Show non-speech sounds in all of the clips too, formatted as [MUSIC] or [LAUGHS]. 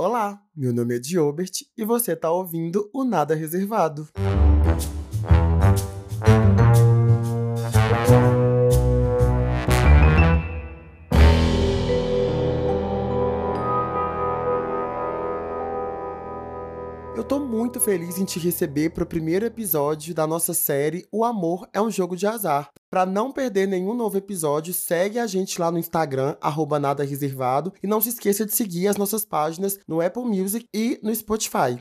Olá, meu nome é Diobert e você está ouvindo o Nada Reservado. Muito feliz em te receber para o primeiro episódio da nossa série O Amor é um Jogo de Azar. Para não perder nenhum novo episódio, segue a gente lá no Instagram, arroba nada reservado, e não se esqueça de seguir as nossas páginas no Apple Music e no Spotify.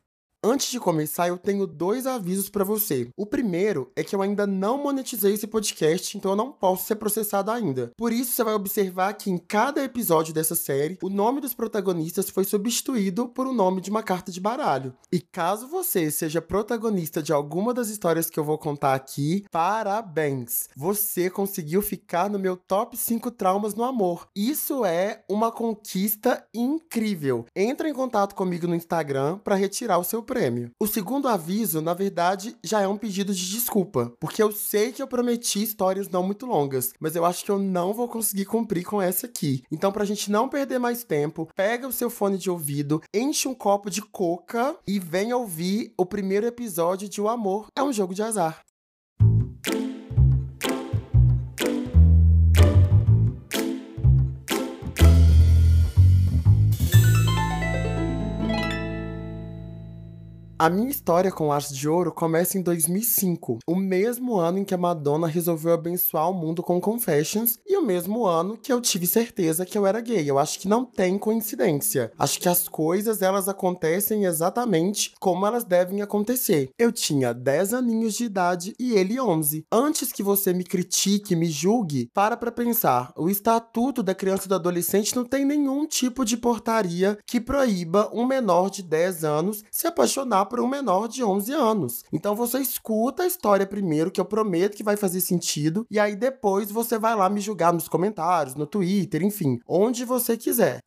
Antes de começar, eu tenho dois avisos para você. O primeiro é que eu ainda não monetizei esse podcast, então eu não posso ser processado ainda. Por isso, você vai observar que em cada episódio dessa série, o nome dos protagonistas foi substituído por o nome de uma carta de baralho. E caso você seja protagonista de alguma das histórias que eu vou contar aqui, parabéns! Você conseguiu ficar no meu top 5 traumas no amor. Isso é uma conquista incrível. Entre em contato comigo no Instagram para retirar o seu prêmio. O segundo aviso, na verdade, já é um pedido de desculpa, porque eu sei que eu prometi histórias não muito longas, mas eu acho que eu não vou conseguir cumprir com essa aqui. Então, pra gente não perder mais tempo, pega o seu fone de ouvido, enche um copo de coca e venha ouvir o primeiro episódio de O Amor é um Jogo de Azar. A minha história com Arte de Ouro começa em 2005, o mesmo ano em que a Madonna resolveu abençoar o mundo com Confessions o mesmo ano que eu tive certeza que eu era gay. Eu acho que não tem coincidência. Acho que as coisas elas acontecem exatamente como elas devem acontecer. Eu tinha 10 aninhos de idade e ele 11. Antes que você me critique, me julgue, para pra pensar. O Estatuto da Criança e do Adolescente não tem nenhum tipo de portaria que proíba um menor de 10 anos se apaixonar por um menor de 11 anos. Então você escuta a história primeiro, que eu prometo que vai fazer sentido, e aí depois você vai lá me julgar nos comentários, no Twitter, enfim, onde você quiser.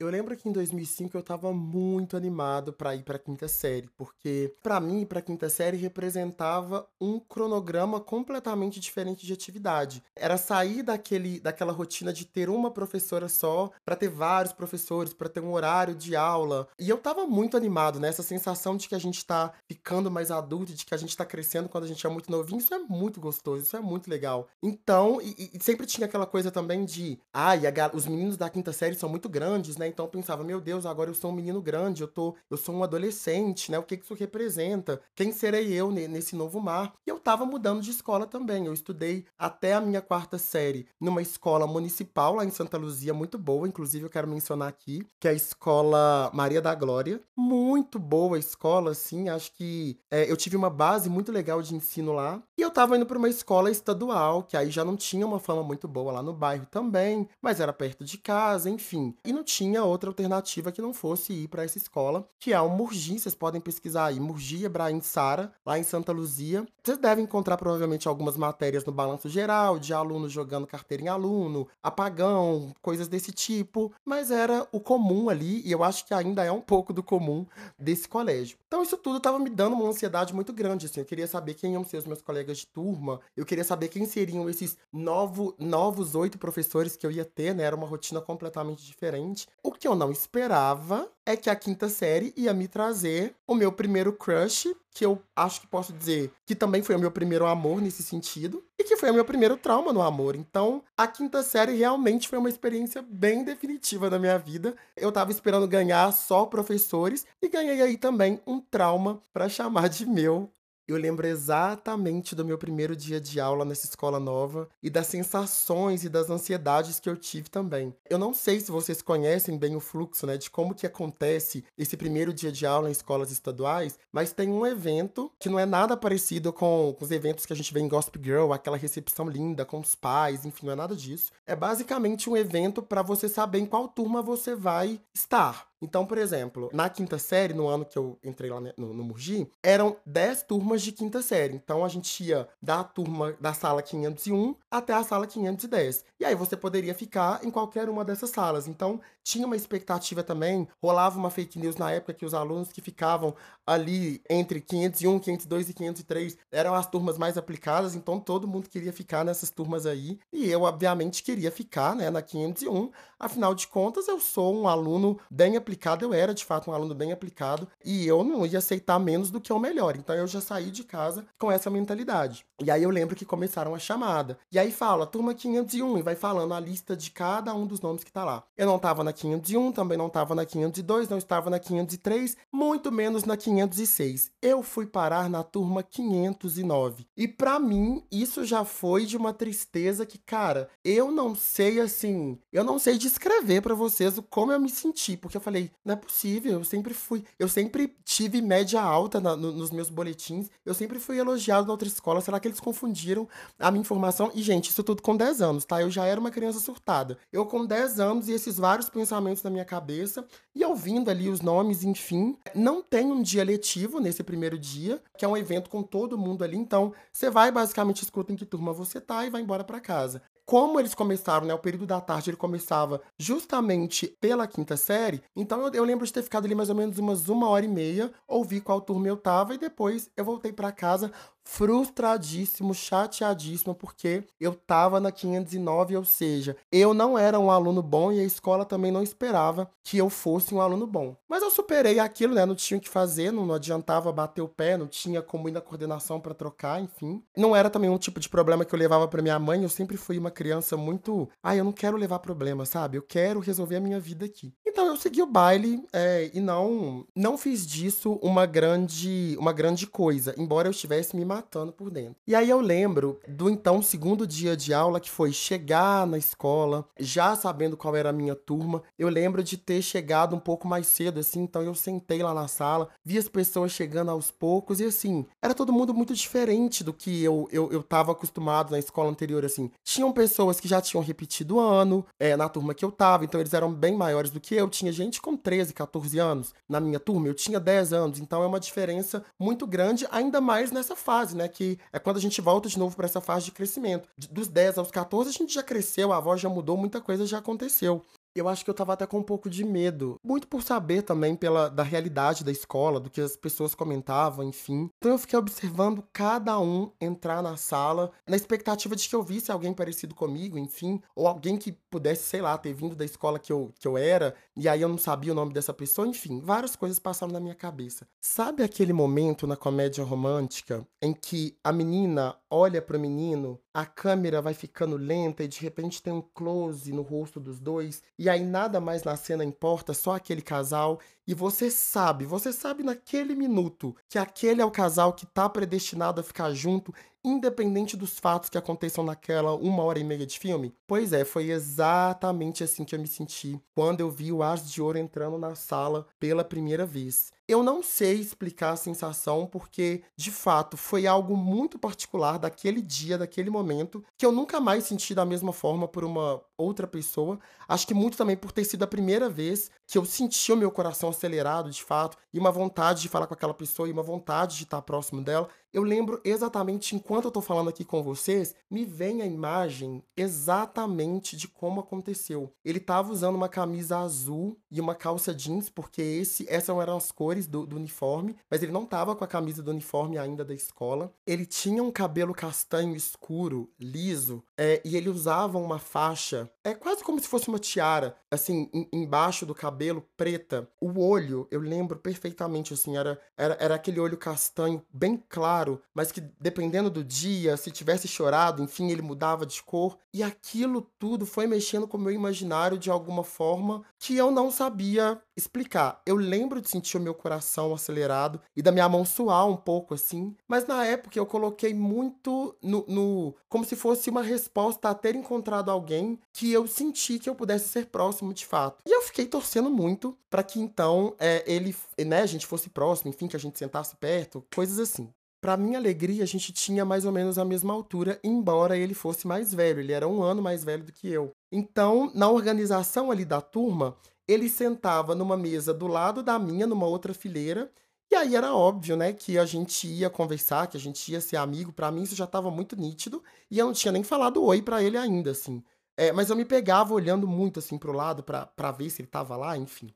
Eu lembro que em 2005 eu tava muito animado para ir para quinta série, porque para mim, para quinta série representava um cronograma completamente diferente de atividade. Era sair daquele daquela rotina de ter uma professora só, para ter vários professores, para ter um horário de aula. E eu tava muito animado, né? Essa sensação de que a gente tá ficando mais adulto, de que a gente tá crescendo quando a gente é muito novinho, isso é muito gostoso, isso é muito legal. Então, e, e sempre tinha aquela coisa também de, ai, ah, os meninos da quinta série são muito grandes, né? Né? Então eu pensava, meu Deus, agora eu sou um menino grande, eu tô, eu sou um adolescente, né? O que isso representa? Quem serei eu nesse novo mar? E eu tava mudando de escola também. Eu estudei até a minha quarta série numa escola municipal lá em Santa Luzia, muito boa, inclusive eu quero mencionar aqui, que é a escola Maria da Glória. Muito boa a escola, assim, acho que é, eu tive uma base muito legal de ensino lá. E eu tava indo para uma escola estadual, que aí já não tinha uma fama muito boa lá no bairro também, mas era perto de casa, enfim. E não tinha tinha outra alternativa que não fosse ir para essa escola, que é o Murgi. Vocês podem pesquisar aí, Murgi Ebrahim Sara, lá em Santa Luzia. Vocês devem encontrar provavelmente algumas matérias no balanço geral, de alunos jogando carteira em aluno, apagão, coisas desse tipo, mas era o comum ali, e eu acho que ainda é um pouco do comum desse colégio. Então isso tudo estava me dando uma ansiedade muito grande, assim. Eu queria saber quem iam ser os meus colegas de turma, eu queria saber quem seriam esses novo, novos oito professores que eu ia ter, né? Era uma rotina completamente diferente. O que eu não esperava é que a quinta série ia me trazer o meu primeiro crush, que eu acho que posso dizer que também foi o meu primeiro amor nesse sentido, e que foi o meu primeiro trauma no amor. Então, a quinta série realmente foi uma experiência bem definitiva da minha vida. Eu tava esperando ganhar só professores e ganhei aí também um trauma para chamar de meu eu lembro exatamente do meu primeiro dia de aula nessa escola nova e das sensações e das ansiedades que eu tive também. Eu não sei se vocês conhecem bem o fluxo, né, de como que acontece esse primeiro dia de aula em escolas estaduais, mas tem um evento que não é nada parecido com, os eventos que a gente vê em Gossip Girl, aquela recepção linda com os pais, enfim, não é nada disso. É basicamente um evento para você saber em qual turma você vai estar. Então, por exemplo, na quinta série, no ano que eu entrei lá no, no Murgi, eram 10 turmas de quinta série. Então, a gente ia da turma da sala 501 até a sala 510. E aí você poderia ficar em qualquer uma dessas salas. Então, tinha uma expectativa também, rolava uma fake news na época que os alunos que ficavam ali entre 501, 502 e 503 eram as turmas mais aplicadas, então todo mundo queria ficar nessas turmas aí. E eu, obviamente, queria ficar né, na 501. Afinal de contas, eu sou um aluno bem aplicado aplicado, eu era de fato um aluno bem aplicado e eu não ia aceitar menos do que o melhor. Então eu já saí de casa com essa mentalidade. E aí eu lembro que começaram a chamada. E aí fala, turma 501, e vai falando a lista de cada um dos nomes que tá lá. Eu não tava na 501, também não tava na 502, não estava na 503, muito menos na 506. Eu fui parar na turma 509. E para mim, isso já foi de uma tristeza que, cara, eu não sei assim, eu não sei descrever para vocês como eu me senti, porque eu falei, não é possível, eu sempre fui, eu sempre tive média alta na, no, nos meus boletins, eu sempre fui elogiado na outra escola, será que eles confundiram a minha informação. E, gente, isso tudo com 10 anos, tá? Eu já era uma criança surtada. Eu com 10 anos e esses vários pensamentos na minha cabeça, e ouvindo ali os nomes, enfim. Não tem um dia letivo nesse primeiro dia, que é um evento com todo mundo ali. Então, você vai basicamente escuta em que turma você tá e vai embora para casa como eles começaram, né? O período da tarde ele começava justamente pela quinta série. Então eu, eu, lembro de ter ficado ali mais ou menos umas uma hora e meia, ouvi qual turma eu tava e depois eu voltei para casa frustradíssimo, chateadíssimo, porque eu tava na 509, ou seja, eu não era um aluno bom e a escola também não esperava que eu fosse um aluno bom. Mas eu superei aquilo, né? Não tinha o que fazer, não, não adiantava bater o pé, não tinha como ir na coordenação para trocar, enfim. Não era também um tipo de problema que eu levava para minha mãe, eu sempre fui uma criança muito. Ah, eu não quero levar problema, sabe? Eu quero resolver a minha vida aqui. Então eu segui o baile é, e não não fiz disso uma grande uma grande coisa, embora eu estivesse me matando por dentro. E aí eu lembro do então segundo dia de aula que foi chegar na escola, já sabendo qual era a minha turma. Eu lembro de ter chegado um pouco mais cedo assim, então eu sentei lá na sala, vi as pessoas chegando aos poucos e assim, era todo mundo muito diferente do que eu eu, eu tava acostumado na escola anterior assim. Tinham pessoas que já tinham repetido ano, é, na turma que eu tava, então eles eram bem maiores do que eu tinha gente com 13, 14 anos. Na minha turma, eu tinha 10 anos. Então é uma diferença muito grande, ainda mais nessa fase, né? Que é quando a gente volta de novo para essa fase de crescimento. Dos 10 aos 14, a gente já cresceu, a avó já mudou, muita coisa já aconteceu eu acho que eu tava até com um pouco de medo. Muito por saber também pela da realidade da escola, do que as pessoas comentavam, enfim. Então eu fiquei observando cada um entrar na sala, na expectativa de que eu visse alguém parecido comigo, enfim, ou alguém que pudesse, sei lá, ter vindo da escola que eu, que eu era, e aí eu não sabia o nome dessa pessoa, enfim, várias coisas passaram na minha cabeça. Sabe aquele momento na comédia romântica em que a menina olha para o menino, a câmera vai ficando lenta e de repente tem um close no rosto dos dois e aí nada mais na cena importa, só aquele casal e você sabe, você sabe naquele minuto que aquele é o casal que tá predestinado a ficar junto, independente dos fatos que aconteçam naquela uma hora e meia de filme? Pois é, foi exatamente assim que eu me senti quando eu vi o As de Ouro entrando na sala pela primeira vez. Eu não sei explicar a sensação porque, de fato, foi algo muito particular daquele dia, daquele momento, que eu nunca mais senti da mesma forma por uma outra pessoa. Acho que muito também por ter sido a primeira vez que eu senti o meu coração acelerado, de fato, e uma vontade de falar com aquela pessoa e uma vontade de estar próximo dela. Eu lembro exatamente enquanto eu tô falando aqui com vocês, me vem a imagem exatamente de como aconteceu. Ele tava usando uma camisa azul e uma calça jeans, porque esse, essas eram as cores do, do uniforme, mas ele não tava com a camisa do uniforme ainda da escola. Ele tinha um cabelo castanho escuro, liso, é, e ele usava uma faixa, é quase como se fosse uma tiara, assim, em, embaixo do cabelo, preta. O olho, eu lembro perfeitamente, assim, era, era, era aquele olho castanho bem claro claro, mas que dependendo do dia, se tivesse chorado, enfim, ele mudava de cor. E aquilo tudo foi mexendo com o meu imaginário de alguma forma que eu não sabia explicar. Eu lembro de sentir o meu coração acelerado e da minha mão suar um pouco assim, mas na época eu coloquei muito no, no como se fosse uma resposta a ter encontrado alguém que eu senti que eu pudesse ser próximo de fato. E eu fiquei torcendo muito para que então é, ele, né, a gente fosse próximo, enfim, que a gente sentasse perto, coisas assim. Para minha alegria, a gente tinha mais ou menos a mesma altura, embora ele fosse mais velho. Ele era um ano mais velho do que eu. Então, na organização ali da turma, ele sentava numa mesa do lado da minha, numa outra fileira. E aí era óbvio, né, que a gente ia conversar, que a gente ia ser amigo. Para mim isso já estava muito nítido e eu não tinha nem falado oi para ele ainda, assim. É, mas eu me pegava olhando muito assim pro lado para ver se ele tava lá, enfim.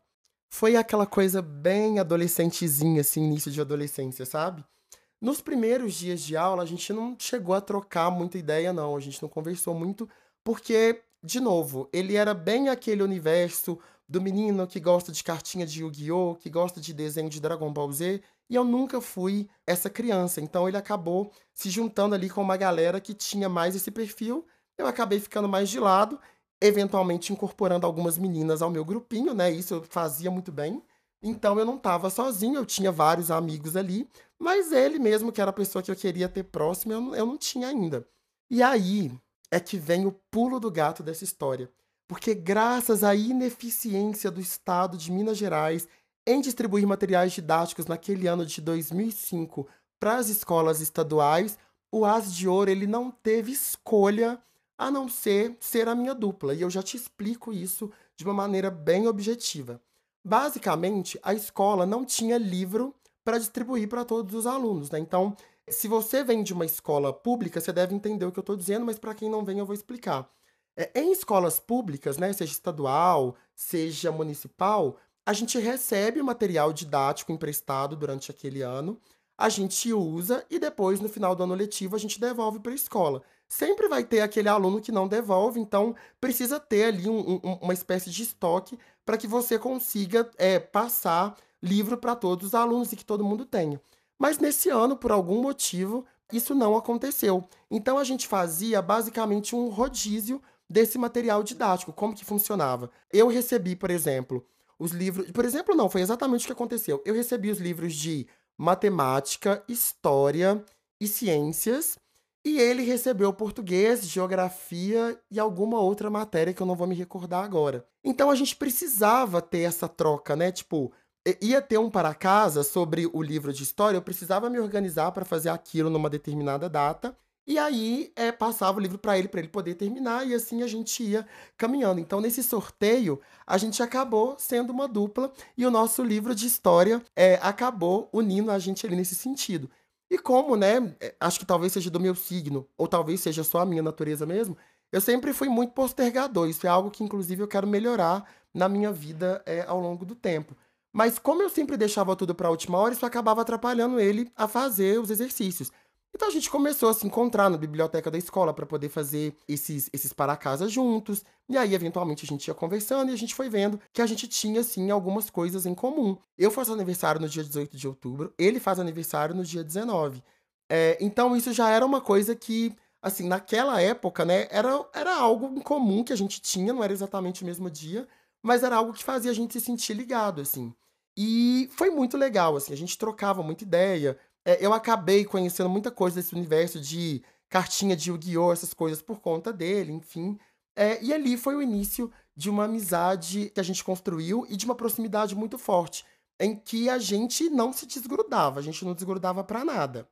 Foi aquela coisa bem adolescentezinha, assim, início de adolescência, sabe? Nos primeiros dias de aula, a gente não chegou a trocar muita ideia, não. A gente não conversou muito, porque, de novo, ele era bem aquele universo do menino que gosta de cartinha de Yu-Gi-Oh!, que gosta de desenho de Dragon Ball Z, e eu nunca fui essa criança. Então ele acabou se juntando ali com uma galera que tinha mais esse perfil. Eu acabei ficando mais de lado, eventualmente incorporando algumas meninas ao meu grupinho, né? Isso eu fazia muito bem. Então eu não estava sozinho, eu tinha vários amigos ali, mas ele mesmo, que era a pessoa que eu queria ter próximo, eu, eu não tinha ainda. E aí é que vem o pulo do gato dessa história. Porque graças à ineficiência do Estado de Minas Gerais em distribuir materiais didáticos naquele ano de 2005 para as escolas estaduais, o As de Ouro ele não teve escolha a não ser ser a minha dupla. E eu já te explico isso de uma maneira bem objetiva. Basicamente, a escola não tinha livro para distribuir para todos os alunos. Né? Então, se você vem de uma escola pública, você deve entender o que eu estou dizendo, mas para quem não vem, eu vou explicar. É, em escolas públicas, né, seja estadual, seja municipal, a gente recebe o material didático emprestado durante aquele ano, a gente usa e depois, no final do ano letivo, a gente devolve para a escola. Sempre vai ter aquele aluno que não devolve, então precisa ter ali um, um, uma espécie de estoque para que você consiga é, passar livro para todos os alunos e que todo mundo tenha. Mas nesse ano, por algum motivo, isso não aconteceu. Então a gente fazia basicamente um rodízio desse material didático. Como que funcionava? Eu recebi, por exemplo, os livros. Por exemplo, não, foi exatamente o que aconteceu. Eu recebi os livros de matemática, história e ciências. E ele recebeu português, geografia e alguma outra matéria que eu não vou me recordar agora. Então a gente precisava ter essa troca, né? Tipo, ia ter um para casa sobre o livro de história, eu precisava me organizar para fazer aquilo numa determinada data. E aí é, passava o livro para ele, para ele poder terminar, e assim a gente ia caminhando. Então, nesse sorteio, a gente acabou sendo uma dupla, e o nosso livro de história é, acabou unindo a gente ali nesse sentido. E como, né, é, acho que talvez seja do meu signo, ou talvez seja só a minha natureza mesmo, eu sempre fui muito postergador. Isso é algo que, inclusive, eu quero melhorar na minha vida é, ao longo do tempo. Mas como eu sempre deixava tudo para a última hora, isso acabava atrapalhando ele a fazer os exercícios. Então a gente começou a se encontrar na biblioteca da escola para poder fazer esses, esses para casa juntos. E aí, eventualmente, a gente ia conversando e a gente foi vendo que a gente tinha, assim, algumas coisas em comum. Eu faço aniversário no dia 18 de outubro, ele faz aniversário no dia 19. É, então, isso já era uma coisa que, assim, naquela época, né, era, era algo em comum que a gente tinha, não era exatamente o mesmo dia, mas era algo que fazia a gente se sentir ligado, assim. E foi muito legal, assim, a gente trocava muita ideia. É, eu acabei conhecendo muita coisa desse universo de cartinha de Yu-Gi-Oh!, essas coisas por conta dele, enfim. É, e ali foi o início de uma amizade que a gente construiu e de uma proximidade muito forte, em que a gente não se desgrudava, a gente não desgrudava para nada.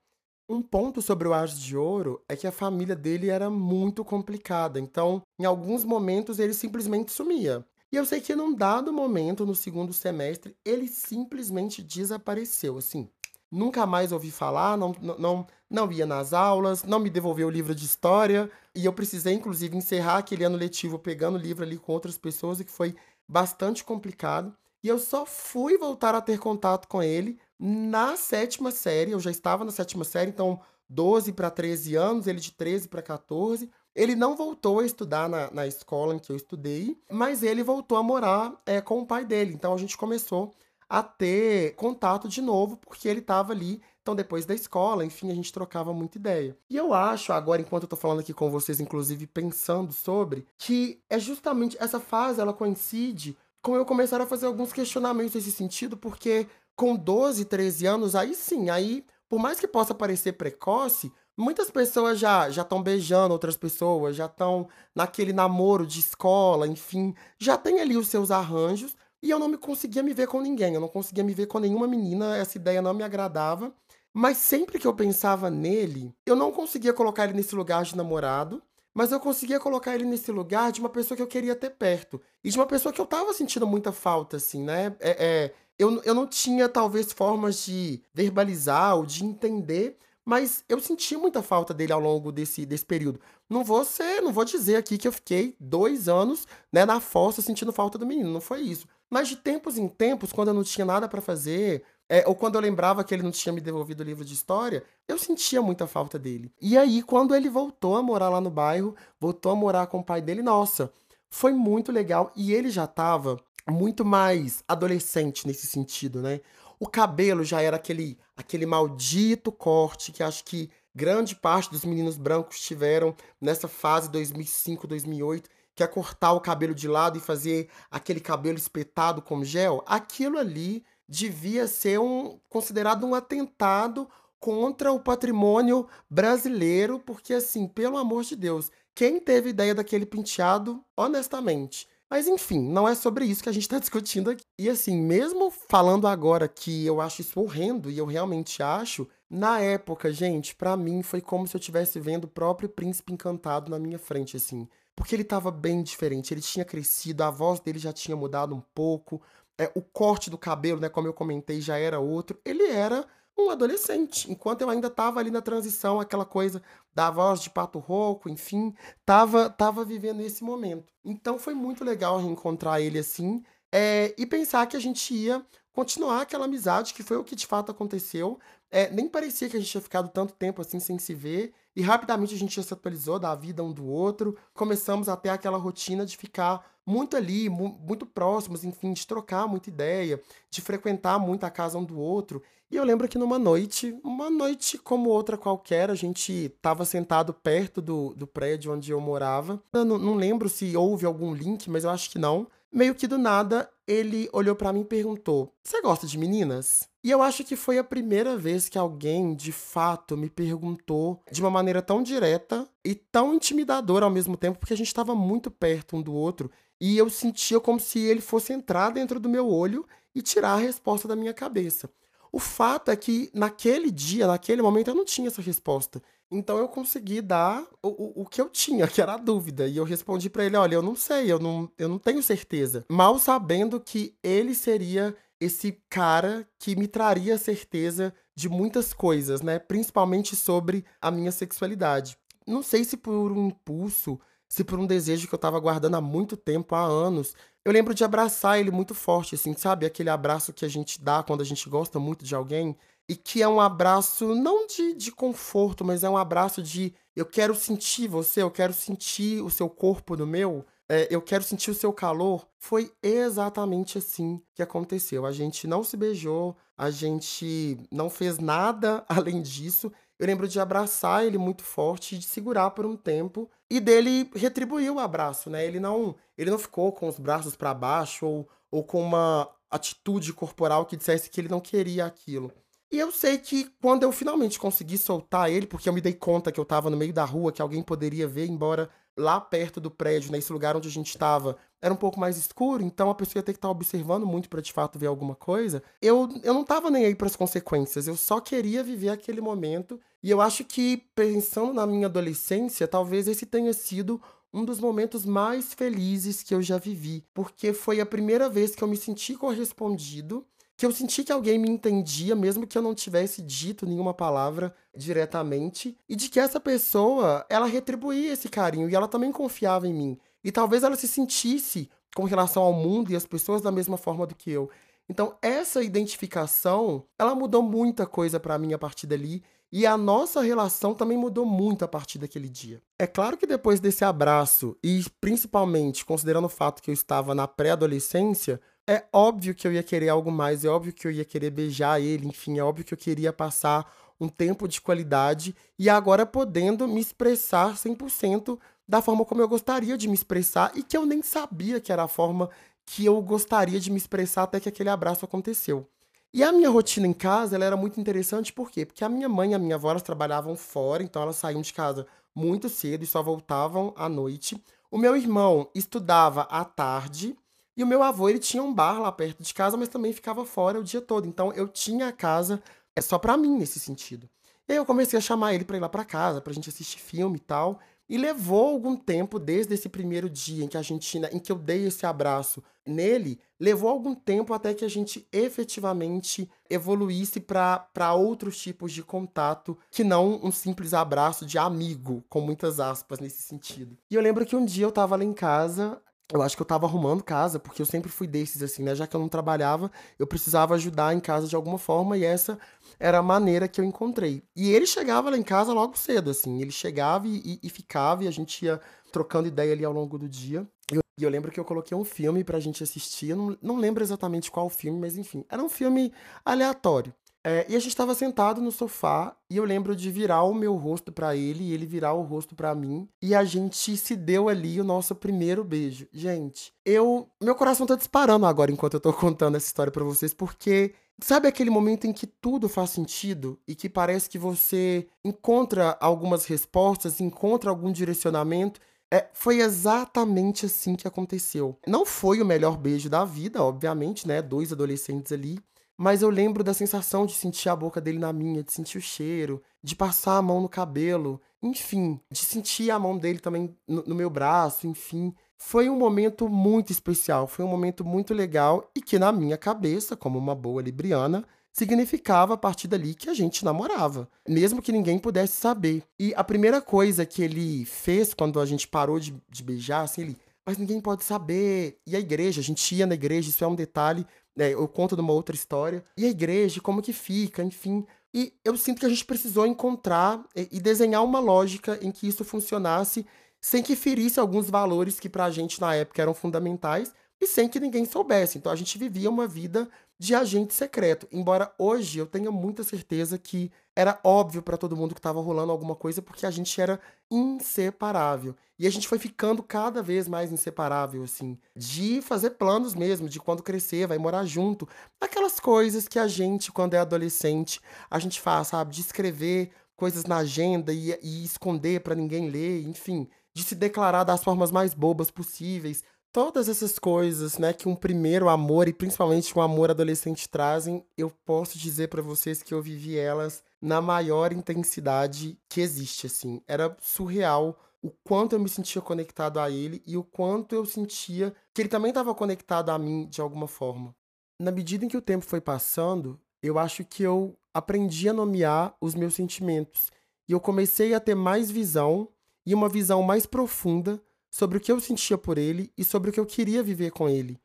Um ponto sobre o As de Ouro é que a família dele era muito complicada, então, em alguns momentos, ele simplesmente sumia. E eu sei que num dado momento, no segundo semestre, ele simplesmente desapareceu, assim. Nunca mais ouvi falar, não, não, não ia nas aulas, não me devolveu o livro de história. E eu precisei, inclusive, encerrar aquele ano letivo pegando o livro ali com outras pessoas, o que foi bastante complicado. E eu só fui voltar a ter contato com ele na sétima série. Eu já estava na sétima série, então 12 para 13 anos, ele de 13 para 14. Ele não voltou a estudar na, na escola em que eu estudei, mas ele voltou a morar é, com o pai dele. Então a gente começou a ter contato de novo, porque ele estava ali. Então, depois da escola, enfim, a gente trocava muita ideia. E eu acho, agora, enquanto eu tô falando aqui com vocês, inclusive pensando sobre, que é justamente essa fase, ela coincide com eu começar a fazer alguns questionamentos nesse sentido, porque com 12, 13 anos, aí sim, aí, por mais que possa parecer precoce, Muitas pessoas já já estão beijando outras pessoas, já estão naquele namoro de escola, enfim, já tem ali os seus arranjos. E eu não me conseguia me ver com ninguém, eu não conseguia me ver com nenhuma menina, essa ideia não me agradava. Mas sempre que eu pensava nele, eu não conseguia colocar ele nesse lugar de namorado, mas eu conseguia colocar ele nesse lugar de uma pessoa que eu queria ter perto. E de uma pessoa que eu tava sentindo muita falta, assim, né? É, é, eu, eu não tinha, talvez, formas de verbalizar ou de entender mas eu senti muita falta dele ao longo desse, desse período. Não vou ser, não vou dizer aqui que eu fiquei dois anos né, na fossa sentindo falta do menino, não foi isso. Mas de tempos em tempos, quando eu não tinha nada para fazer, é, ou quando eu lembrava que ele não tinha me devolvido o livro de história, eu sentia muita falta dele. E aí, quando ele voltou a morar lá no bairro, voltou a morar com o pai dele, nossa, foi muito legal. E ele já estava muito mais adolescente nesse sentido, né? O cabelo já era aquele, aquele maldito corte que acho que grande parte dos meninos brancos tiveram nessa fase 2005, 2008, que é cortar o cabelo de lado e fazer aquele cabelo espetado com gel. Aquilo ali devia ser um considerado um atentado contra o patrimônio brasileiro, porque assim, pelo amor de Deus, quem teve ideia daquele penteado, honestamente, mas enfim, não é sobre isso que a gente está [LAUGHS] discutindo aqui. E assim, mesmo falando agora que eu acho isso horrendo, e eu realmente acho, na época, gente, para mim foi como se eu estivesse vendo o próprio príncipe encantado na minha frente, assim. Porque ele tava bem diferente, ele tinha crescido, a voz dele já tinha mudado um pouco, é, o corte do cabelo, né, como eu comentei, já era outro. Ele era um adolescente, enquanto eu ainda estava ali na transição, aquela coisa da voz de pato rouco, enfim, tava, tava vivendo esse momento. Então foi muito legal reencontrar ele assim é, e pensar que a gente ia continuar aquela amizade, que foi o que de fato aconteceu. É, nem parecia que a gente tinha ficado tanto tempo assim sem se ver. E rapidamente a gente já se atualizou da vida um do outro. Começamos a ter aquela rotina de ficar muito ali, muito próximos, enfim, de trocar muita ideia, de frequentar muito a casa um do outro. E eu lembro que numa noite, uma noite como outra qualquer, a gente estava sentado perto do, do prédio onde eu morava. Eu não, não lembro se houve algum link, mas eu acho que não. Meio que do nada, ele olhou para mim e perguntou: Você gosta de meninas? E eu acho que foi a primeira vez que alguém, de fato, me perguntou de uma maneira tão direta e tão intimidadora ao mesmo tempo, porque a gente estava muito perto um do outro. E eu sentia como se ele fosse entrar dentro do meu olho e tirar a resposta da minha cabeça. O fato é que naquele dia, naquele momento, eu não tinha essa resposta. Então eu consegui dar o, o, o que eu tinha, que era a dúvida. E eu respondi para ele: olha, eu não sei, eu não, eu não tenho certeza. Mal sabendo que ele seria esse cara que me traria certeza de muitas coisas, né? Principalmente sobre a minha sexualidade. Não sei se por um impulso, se por um desejo que eu tava guardando há muito tempo, há anos, eu lembro de abraçar ele muito forte, assim, sabe? Aquele abraço que a gente dá quando a gente gosta muito de alguém. E que é um abraço não de, de conforto, mas é um abraço de eu quero sentir você, eu quero sentir o seu corpo no meu, é, eu quero sentir o seu calor. Foi exatamente assim que aconteceu. A gente não se beijou, a gente não fez nada [LAUGHS] além disso. Eu lembro de abraçar ele muito forte, de segurar por um tempo e dele retribuir o abraço, né? Ele não, ele não ficou com os braços para baixo ou, ou com uma atitude corporal que dissesse que ele não queria aquilo. E eu sei que quando eu finalmente consegui soltar ele, porque eu me dei conta que eu tava no meio da rua, que alguém poderia ver, embora lá perto do prédio, nesse lugar onde a gente estava, era um pouco mais escuro, então a pessoa ia ter que estar tá observando muito para de fato ver alguma coisa. Eu, eu não tava nem aí para as consequências, eu só queria viver aquele momento. E eu acho que, pensando na minha adolescência, talvez esse tenha sido um dos momentos mais felizes que eu já vivi, porque foi a primeira vez que eu me senti correspondido que eu senti que alguém me entendia, mesmo que eu não tivesse dito nenhuma palavra diretamente, e de que essa pessoa, ela retribuía esse carinho e ela também confiava em mim. E talvez ela se sentisse com relação ao mundo e às pessoas da mesma forma do que eu. Então, essa identificação, ela mudou muita coisa para mim a partir dali, e a nossa relação também mudou muito a partir daquele dia. É claro que depois desse abraço, e principalmente considerando o fato que eu estava na pré-adolescência, é óbvio que eu ia querer algo mais, é óbvio que eu ia querer beijar ele, enfim, é óbvio que eu queria passar um tempo de qualidade e agora podendo me expressar 100% da forma como eu gostaria de me expressar e que eu nem sabia que era a forma que eu gostaria de me expressar até que aquele abraço aconteceu. E a minha rotina em casa, ela era muito interessante, por quê? Porque a minha mãe e a minha avó, elas trabalhavam fora, então elas saíam de casa muito cedo e só voltavam à noite. O meu irmão estudava à tarde e o meu avô, ele tinha um bar lá perto de casa, mas também ficava fora o dia todo. Então eu tinha a casa é só para mim nesse sentido. E aí eu comecei a chamar ele para ir lá para casa, pra gente assistir filme e tal. E levou algum tempo desde esse primeiro dia em que a gente, em que eu dei esse abraço nele, levou algum tempo até que a gente efetivamente evoluísse para outros tipos de contato que não um simples abraço de amigo, com muitas aspas nesse sentido. E eu lembro que um dia eu tava lá em casa, eu acho que eu tava arrumando casa, porque eu sempre fui desses, assim, né? Já que eu não trabalhava, eu precisava ajudar em casa de alguma forma, e essa era a maneira que eu encontrei. E ele chegava lá em casa logo cedo, assim. Ele chegava e, e, e ficava, e a gente ia trocando ideia ali ao longo do dia. Eu E eu lembro que eu coloquei um filme pra gente assistir. Eu não, não lembro exatamente qual filme, mas enfim. Era um filme aleatório. É, e a gente estava sentado no sofá e eu lembro de virar o meu rosto para ele e ele virar o rosto para mim e a gente se deu ali o nosso primeiro beijo. Gente, eu meu coração tá disparando agora enquanto eu tô contando essa história para vocês porque sabe aquele momento em que tudo faz sentido e que parece que você encontra algumas respostas, encontra algum direcionamento é, foi exatamente assim que aconteceu. Não foi o melhor beijo da vida, obviamente, né? Dois adolescentes ali. Mas eu lembro da sensação de sentir a boca dele na minha, de sentir o cheiro, de passar a mão no cabelo, enfim, de sentir a mão dele também no, no meu braço, enfim. Foi um momento muito especial, foi um momento muito legal e que, na minha cabeça, como uma boa libriana, significava a partir dali que a gente namorava, mesmo que ninguém pudesse saber. E a primeira coisa que ele fez quando a gente parou de, de beijar, assim, ele. Mas ninguém pode saber. E a igreja, a gente ia na igreja, isso é um detalhe é, eu conto de uma outra história. E a igreja, como que fica, enfim. E eu sinto que a gente precisou encontrar e desenhar uma lógica em que isso funcionasse sem que ferisse alguns valores que pra gente na época eram fundamentais e sem que ninguém soubesse. Então a gente vivia uma vida de agente secreto. Embora hoje eu tenha muita certeza que era óbvio para todo mundo que estava rolando alguma coisa, porque a gente era inseparável. E a gente foi ficando cada vez mais inseparável, assim, de fazer planos mesmo, de quando crescer, vai morar junto. Aquelas coisas que a gente, quando é adolescente, a gente faz, sabe? De escrever coisas na agenda e, e esconder para ninguém ler, enfim, de se declarar das formas mais bobas possíveis todas essas coisas, né, que um primeiro amor e principalmente um amor adolescente trazem, eu posso dizer para vocês que eu vivi elas na maior intensidade que existe, assim. Era surreal o quanto eu me sentia conectado a ele e o quanto eu sentia que ele também estava conectado a mim de alguma forma. Na medida em que o tempo foi passando, eu acho que eu aprendi a nomear os meus sentimentos e eu comecei a ter mais visão e uma visão mais profunda sobre o que eu sentia por ele e sobre o que eu queria viver com ele.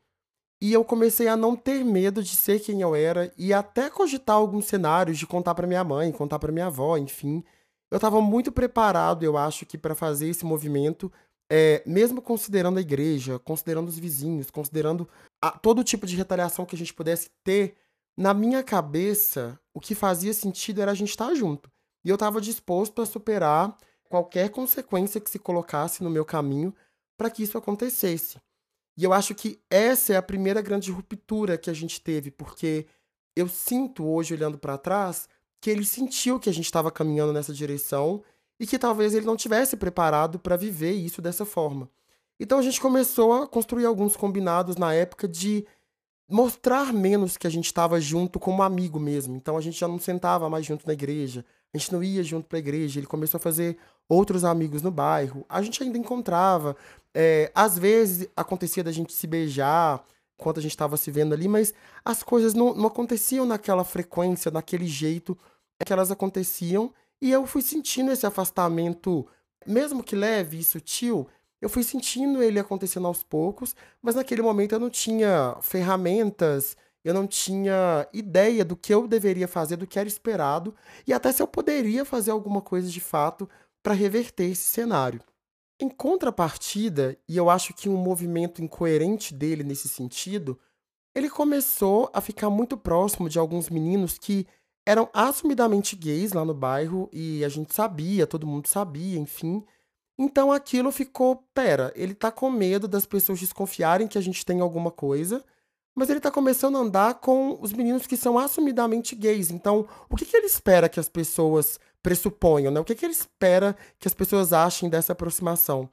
E eu comecei a não ter medo de ser quem eu era e até cogitar alguns cenários de contar para minha mãe, contar para minha avó, enfim. Eu estava muito preparado, eu acho que para fazer esse movimento, é, mesmo considerando a igreja, considerando os vizinhos, considerando a, todo tipo de retaliação que a gente pudesse ter, na minha cabeça, o que fazia sentido era a gente estar tá junto. E eu estava disposto a superar qualquer consequência que se colocasse no meu caminho para que isso acontecesse. E eu acho que essa é a primeira grande ruptura que a gente teve, porque eu sinto hoje, olhando para trás, que ele sentiu que a gente estava caminhando nessa direção e que talvez ele não tivesse preparado para viver isso dessa forma. Então a gente começou a construir alguns combinados na época de mostrar menos que a gente estava junto como amigo mesmo. Então a gente já não sentava mais junto na igreja, a gente não ia junto para a igreja. Ele começou a fazer outros amigos no bairro. A gente ainda encontrava. É, às vezes acontecia da gente se beijar enquanto a gente estava se vendo ali, mas as coisas não, não aconteciam naquela frequência, naquele jeito que elas aconteciam. E eu fui sentindo esse afastamento, mesmo que leve e sutil, eu fui sentindo ele acontecendo aos poucos, mas naquele momento eu não tinha ferramentas, eu não tinha ideia do que eu deveria fazer, do que era esperado, e até se eu poderia fazer alguma coisa de fato para reverter esse cenário. Em contrapartida, e eu acho que um movimento incoerente dele nesse sentido, ele começou a ficar muito próximo de alguns meninos que eram assumidamente gays lá no bairro e a gente sabia, todo mundo sabia, enfim. Então aquilo ficou, pera, ele tá com medo das pessoas desconfiarem que a gente tem alguma coisa, mas ele tá começando a andar com os meninos que são assumidamente gays. Então, o que, que ele espera que as pessoas pressuponham, né? O que, que ele espera que as pessoas achem dessa aproximação?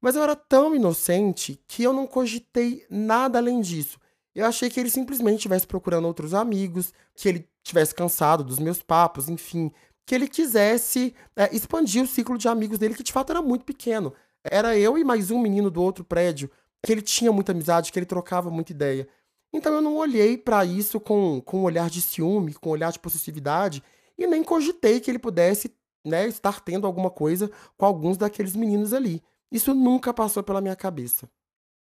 Mas eu era tão inocente que eu não cogitei nada além disso. Eu achei que ele simplesmente estivesse procurando outros amigos, que ele tivesse cansado dos meus papos, enfim, que ele quisesse é, expandir o ciclo de amigos dele, que de fato era muito pequeno. Era eu e mais um menino do outro prédio, que ele tinha muita amizade, que ele trocava muita ideia. Então eu não olhei para isso com, com um olhar de ciúme, com um olhar de possessividade, e nem cogitei que ele pudesse né, estar tendo alguma coisa com alguns daqueles meninos ali. Isso nunca passou pela minha cabeça.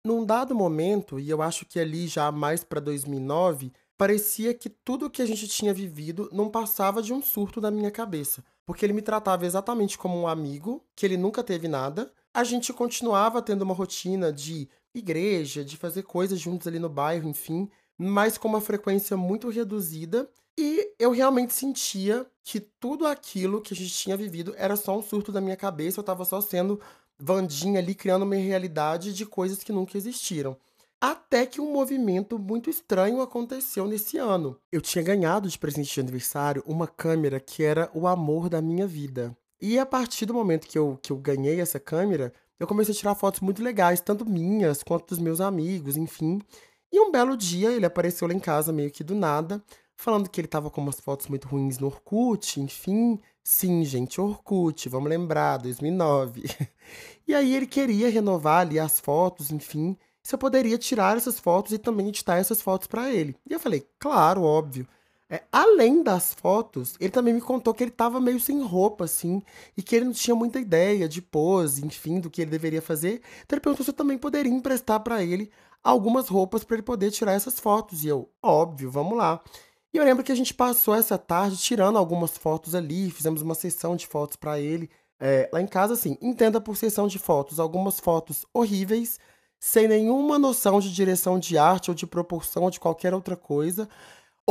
Num dado momento, e eu acho que ali já mais para 2009, parecia que tudo que a gente tinha vivido não passava de um surto da minha cabeça. Porque ele me tratava exatamente como um amigo, que ele nunca teve nada. A gente continuava tendo uma rotina de igreja, de fazer coisas juntos ali no bairro, enfim, mas com uma frequência muito reduzida. E eu realmente sentia que tudo aquilo que a gente tinha vivido era só um surto da minha cabeça, eu tava só sendo Vandinha ali criando uma realidade de coisas que nunca existiram. Até que um movimento muito estranho aconteceu nesse ano. Eu tinha ganhado de presente de aniversário uma câmera que era o amor da minha vida. E a partir do momento que eu, que eu ganhei essa câmera, eu comecei a tirar fotos muito legais, tanto minhas quanto dos meus amigos, enfim. E um belo dia ele apareceu lá em casa meio que do nada, falando que ele tava com umas fotos muito ruins no Orkut, enfim. Sim, gente, Orkut, vamos lembrar, 2009. [LAUGHS] e aí ele queria renovar ali as fotos, enfim se eu poderia tirar essas fotos e também editar essas fotos para ele. E eu falei, claro, óbvio. É, além das fotos, ele também me contou que ele estava meio sem roupa, assim, e que ele não tinha muita ideia de pose, enfim, do que ele deveria fazer. Então ele perguntou se eu também poderia emprestar para ele algumas roupas para ele poder tirar essas fotos. E eu, óbvio, vamos lá. E eu lembro que a gente passou essa tarde tirando algumas fotos ali, fizemos uma sessão de fotos para ele. É, lá em casa, assim, entenda por sessão de fotos, algumas fotos horríveis, sem nenhuma noção de direção de arte ou de proporção ou de qualquer outra coisa,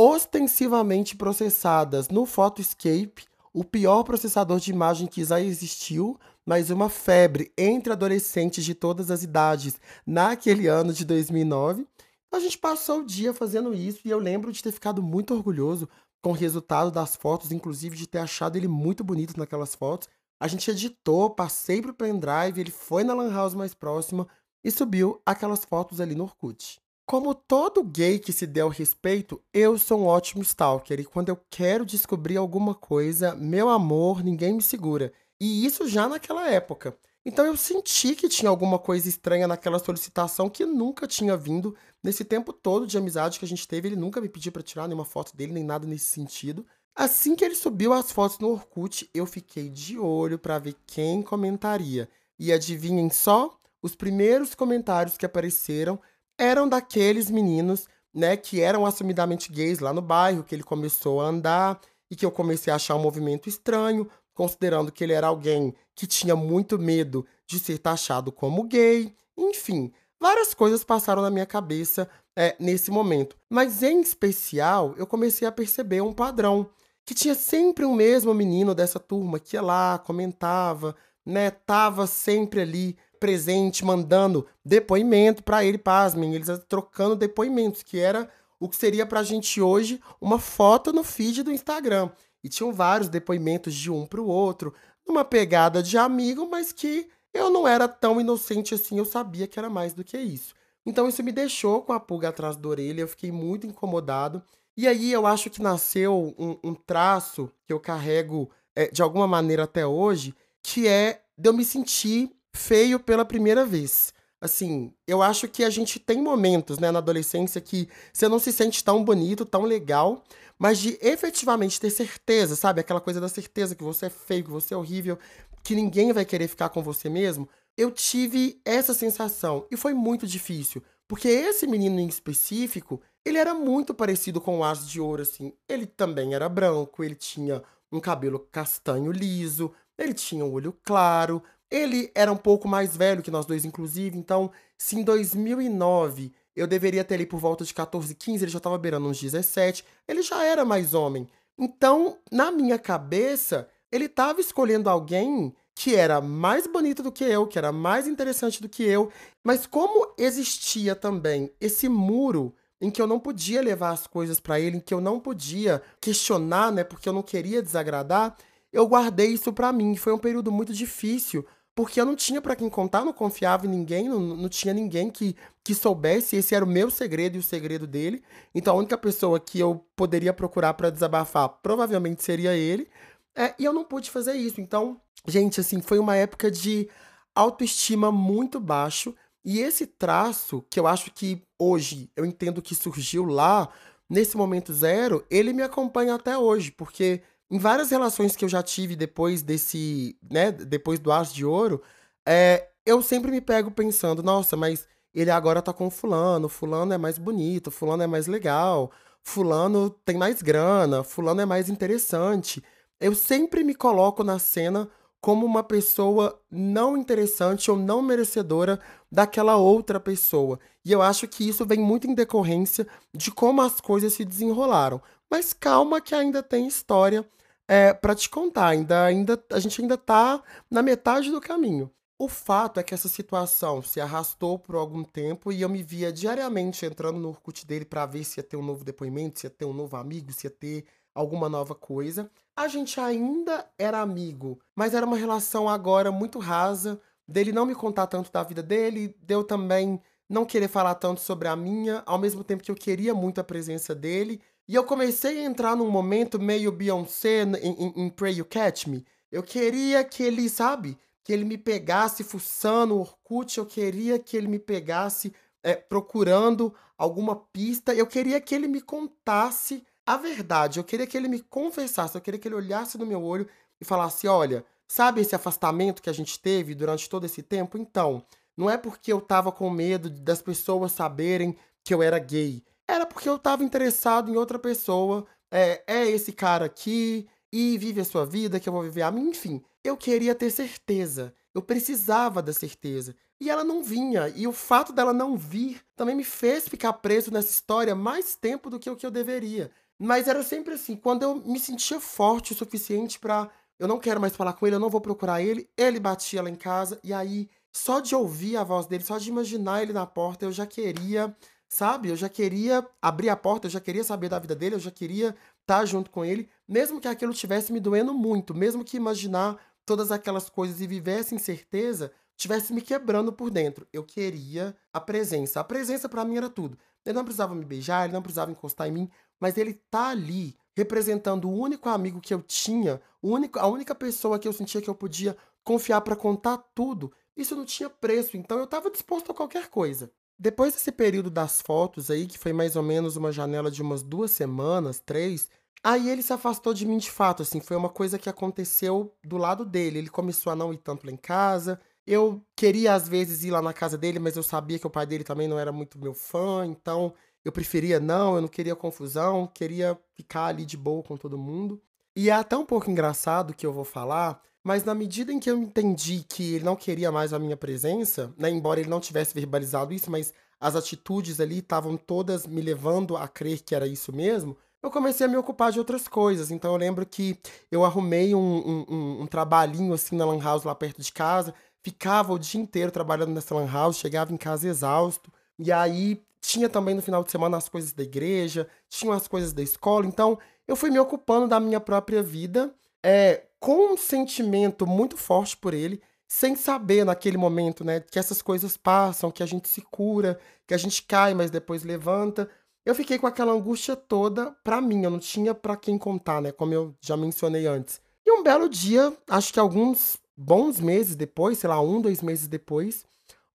ostensivamente processadas no Photoscape, o pior processador de imagem que já existiu, mas uma febre entre adolescentes de todas as idades naquele ano de 2009. A gente passou o dia fazendo isso e eu lembro de ter ficado muito orgulhoso com o resultado das fotos, inclusive de ter achado ele muito bonito naquelas fotos. A gente editou, passei para o pendrive, ele foi na Lan House mais próxima, e subiu aquelas fotos ali no Orkut. Como todo gay que se der o respeito, eu sou um ótimo stalker e quando eu quero descobrir alguma coisa, meu amor, ninguém me segura. E isso já naquela época. Então eu senti que tinha alguma coisa estranha naquela solicitação que nunca tinha vindo nesse tempo todo de amizade que a gente teve. Ele nunca me pediu para tirar nenhuma foto dele, nem nada nesse sentido. Assim que ele subiu as fotos no Orkut, eu fiquei de olho para ver quem comentaria. E adivinhem só? os primeiros comentários que apareceram eram daqueles meninos, né, que eram assumidamente gays lá no bairro, que ele começou a andar e que eu comecei a achar um movimento estranho, considerando que ele era alguém que tinha muito medo de ser taxado como gay. Enfim, várias coisas passaram na minha cabeça é, nesse momento. Mas em especial, eu comecei a perceber um padrão. Que tinha sempre o um mesmo menino dessa turma que ia lá, comentava, né? Tava sempre ali presente, mandando depoimento para ele, pasmem, eles trocando depoimentos, que era o que seria pra gente hoje uma foto no feed do Instagram. E tinham vários depoimentos de um pro outro, numa pegada de amigo, mas que eu não era tão inocente assim, eu sabia que era mais do que isso. Então isso me deixou com a pulga atrás da orelha, eu fiquei muito incomodado. E aí eu acho que nasceu um, um traço que eu carrego é, de alguma maneira até hoje, que é de eu me sentir feio pela primeira vez. Assim, eu acho que a gente tem momentos, né, na adolescência que você não se sente tão bonito, tão legal, mas de efetivamente ter certeza, sabe? Aquela coisa da certeza que você é feio, que você é horrível, que ninguém vai querer ficar com você mesmo. Eu tive essa sensação e foi muito difícil, porque esse menino em específico, ele era muito parecido com o As de Ouro, assim. Ele também era branco, ele tinha um cabelo castanho liso, ele tinha um olho claro, ele era um pouco mais velho que nós dois, inclusive, então, se em 2009 eu deveria ter ali por volta de 14, 15, ele já estava beirando uns 17, ele já era mais homem. Então, na minha cabeça, ele estava escolhendo alguém que era mais bonito do que eu, que era mais interessante do que eu, mas como existia também esse muro em que eu não podia levar as coisas para ele, em que eu não podia questionar, né, porque eu não queria desagradar, eu guardei isso para mim. Foi um período muito difícil, porque eu não tinha para quem contar, não confiava em ninguém, não, não tinha ninguém que, que soubesse. Esse era o meu segredo e o segredo dele. Então a única pessoa que eu poderia procurar para desabafar provavelmente seria ele. É, e eu não pude fazer isso. Então, gente, assim, foi uma época de autoestima muito baixo. E esse traço, que eu acho que hoje eu entendo que surgiu lá, nesse momento zero, ele me acompanha até hoje, porque em várias relações que eu já tive depois desse, né, depois do As de Ouro, é, eu sempre me pego pensando, nossa, mas ele agora tá com fulano, fulano é mais bonito, fulano é mais legal, fulano tem mais grana, fulano é mais interessante. Eu sempre me coloco na cena como uma pessoa não interessante ou não merecedora daquela outra pessoa. E eu acho que isso vem muito em decorrência de como as coisas se desenrolaram. Mas calma que ainda tem história é, para te contar. Ainda, ainda, a gente ainda tá na metade do caminho. O fato é que essa situação se arrastou por algum tempo e eu me via diariamente entrando no Orkut dele para ver se ia ter um novo depoimento, se ia ter um novo amigo, se ia ter alguma nova coisa. A gente ainda era amigo, mas era uma relação agora muito rasa, dele não me contar tanto da vida dele, deu também não querer falar tanto sobre a minha, ao mesmo tempo que eu queria muito a presença dele. E eu comecei a entrar num momento meio Beyoncé em, em, em Pray You Catch Me. Eu queria que ele, sabe, que ele me pegasse fuçando o Orkut, eu queria que ele me pegasse é, procurando alguma pista, eu queria que ele me contasse a verdade. Eu queria que ele me confessasse, eu queria que ele olhasse no meu olho e falasse: olha, sabe esse afastamento que a gente teve durante todo esse tempo? Então, não é porque eu tava com medo das pessoas saberem que eu era gay. Era porque eu tava interessado em outra pessoa. É, é esse cara aqui e vive a sua vida, que eu vou viver a mim. Enfim, eu queria ter certeza. Eu precisava da certeza. E ela não vinha. E o fato dela não vir também me fez ficar preso nessa história mais tempo do que o que eu deveria. Mas era sempre assim, quando eu me sentia forte o suficiente para eu não quero mais falar com ele, eu não vou procurar ele, ele batia lá em casa e aí só de ouvir a voz dele, só de imaginar ele na porta, eu já queria, sabe? Eu já queria abrir a porta, eu já queria saber da vida dele, eu já queria estar tá junto com ele, mesmo que aquilo tivesse me doendo muito, mesmo que imaginar todas aquelas coisas e vivesse incerteza, tivesse me quebrando por dentro. Eu queria a presença. A presença para mim era tudo. Ele não precisava me beijar, ele não precisava encostar em mim, mas ele tá ali representando o único amigo que eu tinha, o único, a única pessoa que eu sentia que eu podia confiar para contar tudo. Isso não tinha preço, então eu estava disposto a qualquer coisa. Depois desse período das fotos aí, que foi mais ou menos uma janela de umas duas semanas, três, aí ele se afastou de mim de fato, assim, foi uma coisa que aconteceu do lado dele. Ele começou a não ir tanto lá em casa. Eu queria às vezes ir lá na casa dele, mas eu sabia que o pai dele também não era muito meu fã, então eu preferia não, eu não queria confusão, queria ficar ali de boa com todo mundo. E é até um pouco engraçado que eu vou falar, mas na medida em que eu entendi que ele não queria mais a minha presença, né, embora ele não tivesse verbalizado isso, mas as atitudes ali estavam todas me levando a crer que era isso mesmo, eu comecei a me ocupar de outras coisas. Então eu lembro que eu arrumei um, um, um, um trabalhinho assim na Lan House lá perto de casa, ficava o dia inteiro trabalhando nessa Lan House, chegava em casa exausto, e aí tinha também no final de semana as coisas da igreja, tinham as coisas da escola, então eu fui me ocupando da minha própria vida, é, com um sentimento muito forte por ele, sem saber naquele momento, né, que essas coisas passam, que a gente se cura, que a gente cai, mas depois levanta. Eu fiquei com aquela angústia toda pra mim, eu não tinha para quem contar, né, como eu já mencionei antes. E um belo dia, acho que alguns bons meses depois, sei lá, um, dois meses depois,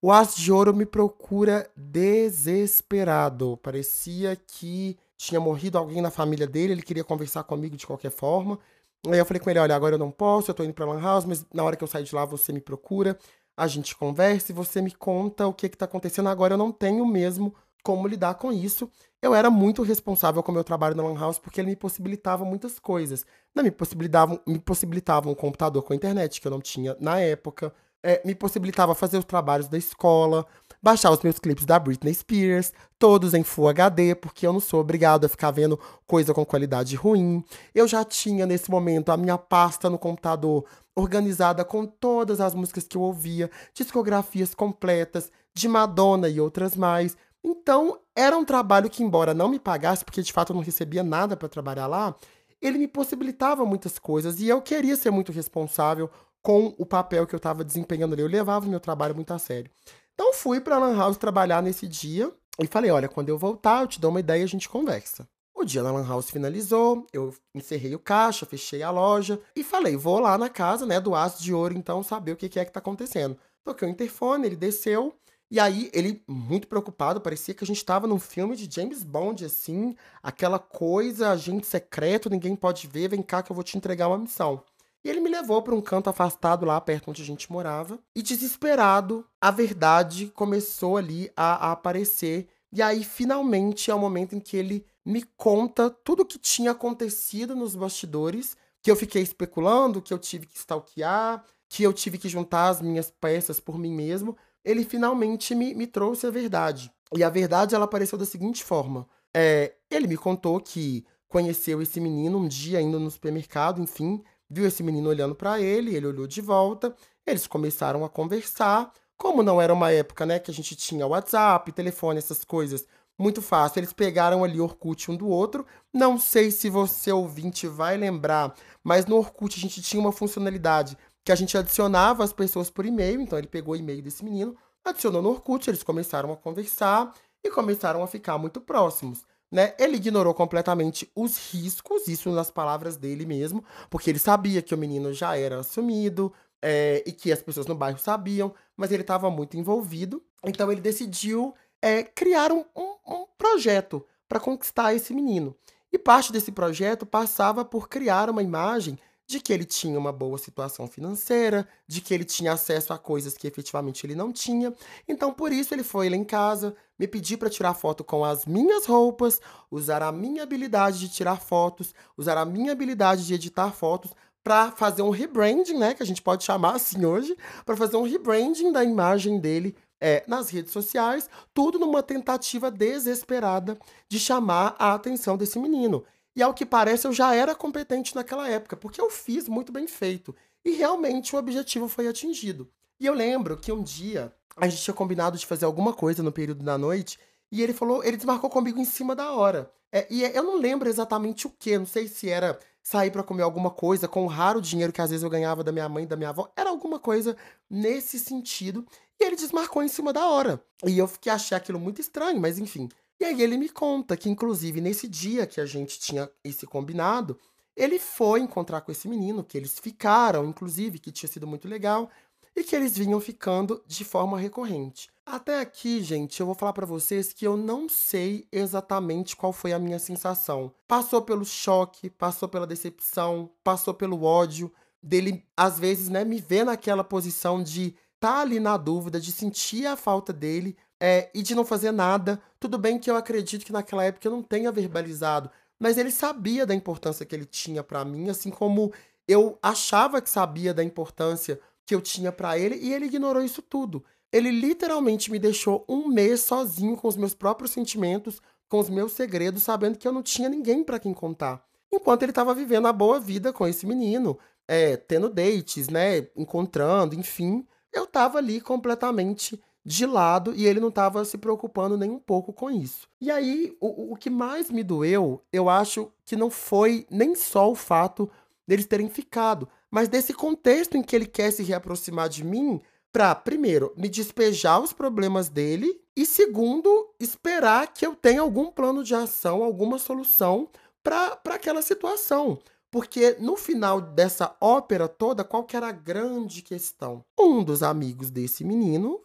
o As de Ouro me procura desesperado. Parecia que tinha morrido alguém na família dele, ele queria conversar comigo de qualquer forma. Aí eu falei com ele: olha, agora eu não posso, eu tô indo pra Lan House, mas na hora que eu sair de lá você me procura, a gente conversa e você me conta o que que tá acontecendo. Agora eu não tenho mesmo como lidar com isso. Eu era muito responsável com o meu trabalho na Lan House porque ele me possibilitava muitas coisas. Não, me possibilitavam, me possibilitava um computador com internet que eu não tinha na época é, me possibilitava fazer os trabalhos da escola, baixar os meus clipes da Britney Spears, todos em Full HD, porque eu não sou obrigado a ficar vendo coisa com qualidade ruim. Eu já tinha nesse momento a minha pasta no computador organizada com todas as músicas que eu ouvia, discografias completas de Madonna e outras mais. Então, era um trabalho que, embora não me pagasse, porque de fato eu não recebia nada para trabalhar lá, ele me possibilitava muitas coisas e eu queria ser muito responsável com o papel que eu estava desempenhando ali. Eu levava o meu trabalho muito a sério. Então fui para a Lan House trabalhar nesse dia e falei: olha, quando eu voltar, eu te dou uma ideia e a gente conversa. O dia na Lan House finalizou, eu encerrei o caixa, fechei a loja e falei: vou lá na casa né, do Aço de Ouro, então saber o que, é que tá acontecendo. Toquei o interfone, ele desceu. E aí, ele, muito preocupado, parecia que a gente estava num filme de James Bond, assim, aquela coisa, agente secreto, ninguém pode ver, vem cá que eu vou te entregar uma missão. E ele me levou para um canto afastado lá perto onde a gente morava. E desesperado, a verdade começou ali a, a aparecer. E aí, finalmente, é o momento em que ele me conta tudo o que tinha acontecido nos bastidores, que eu fiquei especulando, que eu tive que stalkear, que eu tive que juntar as minhas peças por mim mesmo, ele finalmente me, me trouxe a verdade. E a verdade ela apareceu da seguinte forma: é, ele me contou que conheceu esse menino um dia indo no supermercado, enfim, viu esse menino olhando para ele, ele olhou de volta, eles começaram a conversar. Como não era uma época, né, que a gente tinha WhatsApp, telefone, essas coisas, muito fácil. Eles pegaram ali Orkut um do outro. Não sei se você ouvinte vai lembrar, mas no Orkut a gente tinha uma funcionalidade que a gente adicionava as pessoas por e-mail. Então ele pegou o e-mail desse menino, adicionou no Orkut, eles começaram a conversar e começaram a ficar muito próximos. Né? Ele ignorou completamente os riscos, isso nas palavras dele mesmo, porque ele sabia que o menino já era assumido é, e que as pessoas no bairro sabiam, mas ele estava muito envolvido. Então ele decidiu é, criar um, um, um projeto para conquistar esse menino. E parte desse projeto passava por criar uma imagem de que ele tinha uma boa situação financeira, de que ele tinha acesso a coisas que efetivamente ele não tinha. Então, por isso, ele foi lá em casa, me pedir para tirar foto com as minhas roupas, usar a minha habilidade de tirar fotos, usar a minha habilidade de editar fotos para fazer um rebranding, né, que a gente pode chamar assim hoje, para fazer um rebranding da imagem dele é, nas redes sociais, tudo numa tentativa desesperada de chamar a atenção desse menino. E ao que parece, eu já era competente naquela época, porque eu fiz muito bem feito. E realmente o objetivo foi atingido. E eu lembro que um dia a gente tinha combinado de fazer alguma coisa no período da noite, e ele falou, ele desmarcou comigo em cima da hora. É, e eu não lembro exatamente o que, não sei se era sair para comer alguma coisa com o raro dinheiro que às vezes eu ganhava da minha mãe da minha avó, era alguma coisa nesse sentido. E ele desmarcou em cima da hora. E eu fiquei achei aquilo muito estranho, mas enfim. E aí ele me conta que, inclusive, nesse dia que a gente tinha esse combinado, ele foi encontrar com esse menino, que eles ficaram, inclusive, que tinha sido muito legal, e que eles vinham ficando de forma recorrente. Até aqui, gente, eu vou falar para vocês que eu não sei exatamente qual foi a minha sensação. Passou pelo choque, passou pela decepção, passou pelo ódio dele às vezes, né, me ver naquela posição de tá ali na dúvida, de sentir a falta dele é, e de não fazer nada. Tudo bem que eu acredito que naquela época eu não tenha verbalizado, mas ele sabia da importância que ele tinha para mim, assim como eu achava que sabia da importância que eu tinha para ele e ele ignorou isso tudo. Ele literalmente me deixou um mês sozinho com os meus próprios sentimentos, com os meus segredos, sabendo que eu não tinha ninguém para quem contar. Enquanto ele estava vivendo a boa vida com esse menino, é, tendo dates, né, encontrando, enfim eu estava ali completamente de lado e ele não estava se preocupando nem um pouco com isso. E aí, o, o que mais me doeu, eu acho que não foi nem só o fato deles terem ficado, mas desse contexto em que ele quer se reaproximar de mim para, primeiro, me despejar os problemas dele e, segundo, esperar que eu tenha algum plano de ação, alguma solução para aquela situação. Porque no final dessa ópera toda, qual que era a grande questão? Um dos amigos desse menino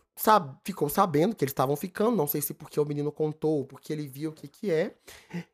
ficou sabendo que eles estavam ficando, não sei se porque o menino contou ou porque ele viu o que que é.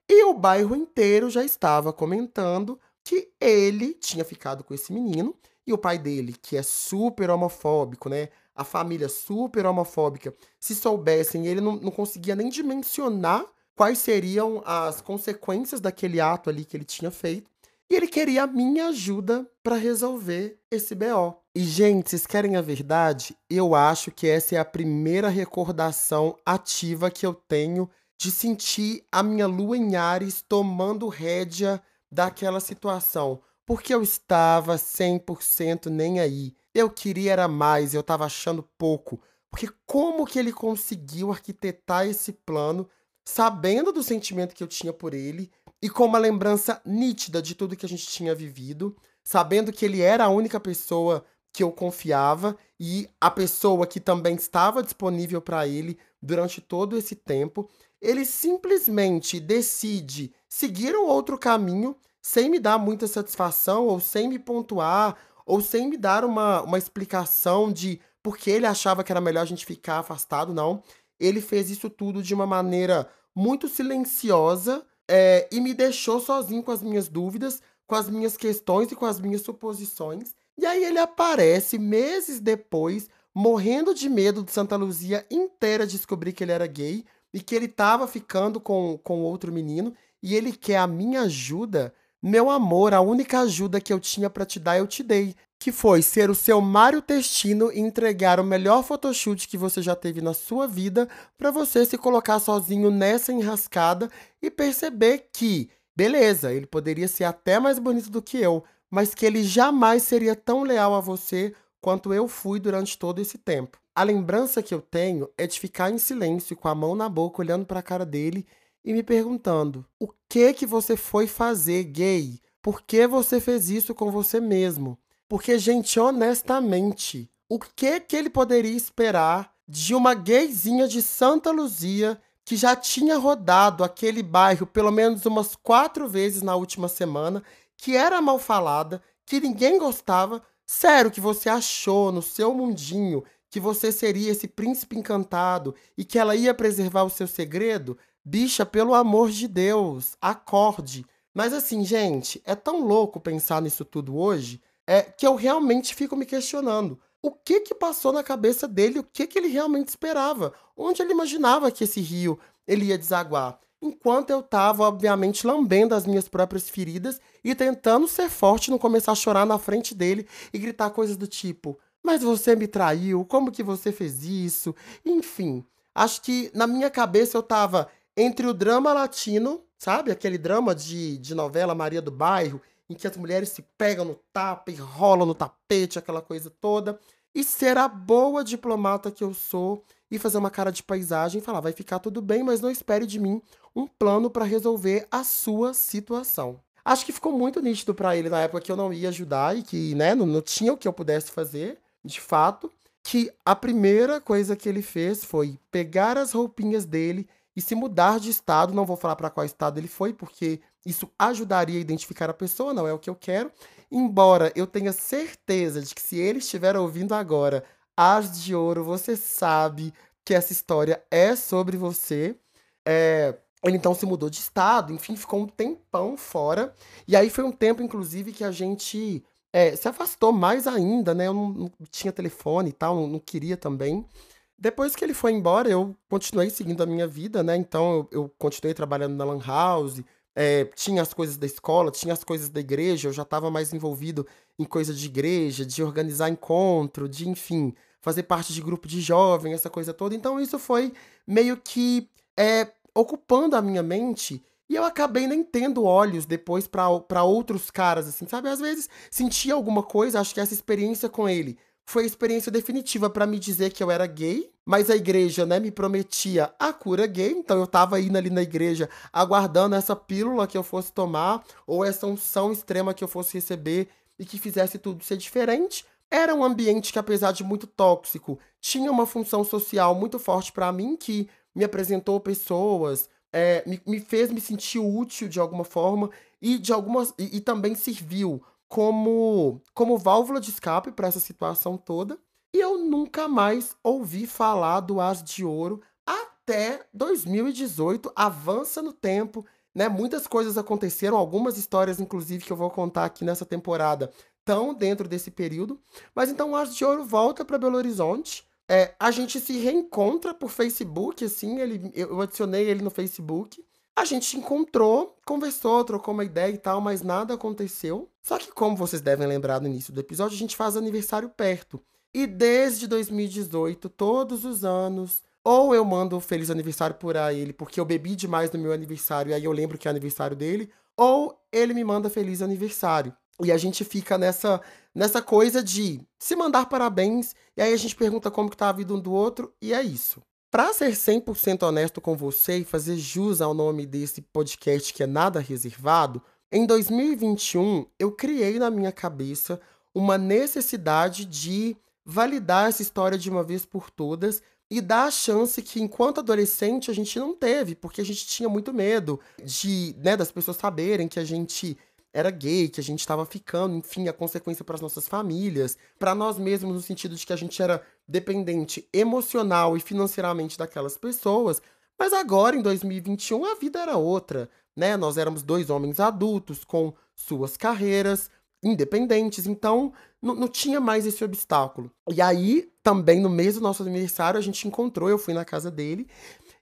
E o bairro inteiro já estava comentando que ele tinha ficado com esse menino e o pai dele, que é super homofóbico, né? A família super homofóbica, se soubessem, ele não, não conseguia nem dimensionar quais seriam as consequências daquele ato ali que ele tinha feito. E ele queria a minha ajuda para resolver esse BO. E, gente, vocês querem a verdade? Eu acho que essa é a primeira recordação ativa que eu tenho de sentir a minha lua em Ares tomando rédea daquela situação. Porque eu estava 100% nem aí. Eu queria era mais, eu estava achando pouco. Porque como que ele conseguiu arquitetar esse plano, sabendo do sentimento que eu tinha por ele, e com uma lembrança nítida de tudo que a gente tinha vivido, sabendo que ele era a única pessoa que eu confiava e a pessoa que também estava disponível para ele durante todo esse tempo, ele simplesmente decide seguir um outro caminho sem me dar muita satisfação ou sem me pontuar ou sem me dar uma, uma explicação de por que ele achava que era melhor a gente ficar afastado, não. Ele fez isso tudo de uma maneira muito silenciosa, é, e me deixou sozinho com as minhas dúvidas, com as minhas questões e com as minhas suposições. E aí ele aparece meses depois, morrendo de medo de Santa Luzia inteira descobrir que ele era gay e que ele estava ficando com, com outro menino e ele quer a minha ajuda Meu amor, a única ajuda que eu tinha para te dar, eu te dei. Que foi ser o seu Mário Testino e entregar o melhor photoshoot que você já teve na sua vida para você se colocar sozinho nessa enrascada e perceber que, beleza, ele poderia ser até mais bonito do que eu, mas que ele jamais seria tão leal a você quanto eu fui durante todo esse tempo. A lembrança que eu tenho é de ficar em silêncio, com a mão na boca, olhando para a cara dele e me perguntando: o que que você foi fazer, gay? Por que você fez isso com você mesmo? Porque, gente, honestamente, o que que ele poderia esperar de uma gayzinha de Santa Luzia que já tinha rodado aquele bairro pelo menos umas quatro vezes na última semana, que era mal falada, que ninguém gostava? Sério que você achou no seu mundinho que você seria esse príncipe encantado e que ela ia preservar o seu segredo? Bicha, pelo amor de Deus, acorde. Mas assim, gente, é tão louco pensar nisso tudo hoje, é que eu realmente fico me questionando. O que que passou na cabeça dele? O que que ele realmente esperava? Onde ele imaginava que esse rio ele ia desaguar? Enquanto eu tava, obviamente, lambendo as minhas próprias feridas e tentando ser forte, não começar a chorar na frente dele e gritar coisas do tipo: "Mas você me traiu, como que você fez isso?". Enfim, acho que na minha cabeça eu tava entre o drama latino, sabe? Aquele drama de, de novela Maria do Bairro, em que as mulheres se pegam no tapa e rolam no tapete, aquela coisa toda. E ser a boa diplomata que eu sou e fazer uma cara de paisagem e falar: vai ficar tudo bem, mas não espere de mim um plano para resolver a sua situação. Acho que ficou muito nítido para ele na época que eu não ia ajudar e que né, não, não tinha o que eu pudesse fazer, de fato. Que a primeira coisa que ele fez foi pegar as roupinhas dele e se mudar de estado, não vou falar para qual estado ele foi, porque isso ajudaria a identificar a pessoa, não é o que eu quero. Embora eu tenha certeza de que se ele estiver ouvindo agora As de Ouro, você sabe que essa história é sobre você. É, ele então se mudou de estado, enfim, ficou um tempão fora. E aí foi um tempo, inclusive, que a gente é, se afastou mais ainda, né? Eu não, não tinha telefone e tal, não, não queria também. Depois que ele foi embora, eu continuei seguindo a minha vida, né? Então eu, eu continuei trabalhando na Lan House, é, tinha as coisas da escola, tinha as coisas da igreja, eu já estava mais envolvido em coisa de igreja, de organizar encontro, de, enfim, fazer parte de grupo de jovem, essa coisa toda. Então isso foi meio que é, ocupando a minha mente. E eu acabei nem tendo olhos depois para outros caras, assim, sabe? Às vezes sentia alguma coisa, acho que essa experiência com ele foi a experiência definitiva para me dizer que eu era gay, mas a igreja, né, me prometia a cura gay, então eu tava indo ali na igreja aguardando essa pílula que eu fosse tomar ou essa unção extrema que eu fosse receber e que fizesse tudo ser diferente. Era um ambiente que apesar de muito tóxico, tinha uma função social muito forte para mim que me apresentou pessoas, é, me, me, fez me sentir útil de alguma forma e de algumas e, e também serviu como, como válvula de escape para essa situação toda. E eu nunca mais ouvi falar do As de Ouro até 2018. Avança no tempo, né? Muitas coisas aconteceram, algumas histórias, inclusive, que eu vou contar aqui nessa temporada, estão dentro desse período. Mas então o As de Ouro volta para Belo Horizonte. É, a gente se reencontra por Facebook, assim, ele, eu adicionei ele no Facebook. A gente encontrou, conversou, trocou uma ideia e tal, mas nada aconteceu. Só que, como vocês devem lembrar no início do episódio, a gente faz aniversário perto. E desde 2018, todos os anos, ou eu mando feliz aniversário por ele, porque eu bebi demais no meu aniversário e aí eu lembro que é aniversário dele, ou ele me manda feliz aniversário. E a gente fica nessa nessa coisa de se mandar parabéns, e aí a gente pergunta como que tá a vida um do outro, e é isso. Para ser 100% honesto com você e fazer jus ao nome desse podcast que é nada reservado, em 2021 eu criei na minha cabeça uma necessidade de validar essa história de uma vez por todas e dar a chance que enquanto adolescente a gente não teve, porque a gente tinha muito medo de, né, das pessoas saberem que a gente era gay, que a gente estava ficando, enfim, a consequência para as nossas famílias, para nós mesmos no sentido de que a gente era dependente emocional e financeiramente daquelas pessoas. Mas agora, em 2021, a vida era outra, né? Nós éramos dois homens adultos com suas carreiras independentes, então não tinha mais esse obstáculo. E aí, também no mês do nosso aniversário, a gente encontrou, eu fui na casa dele,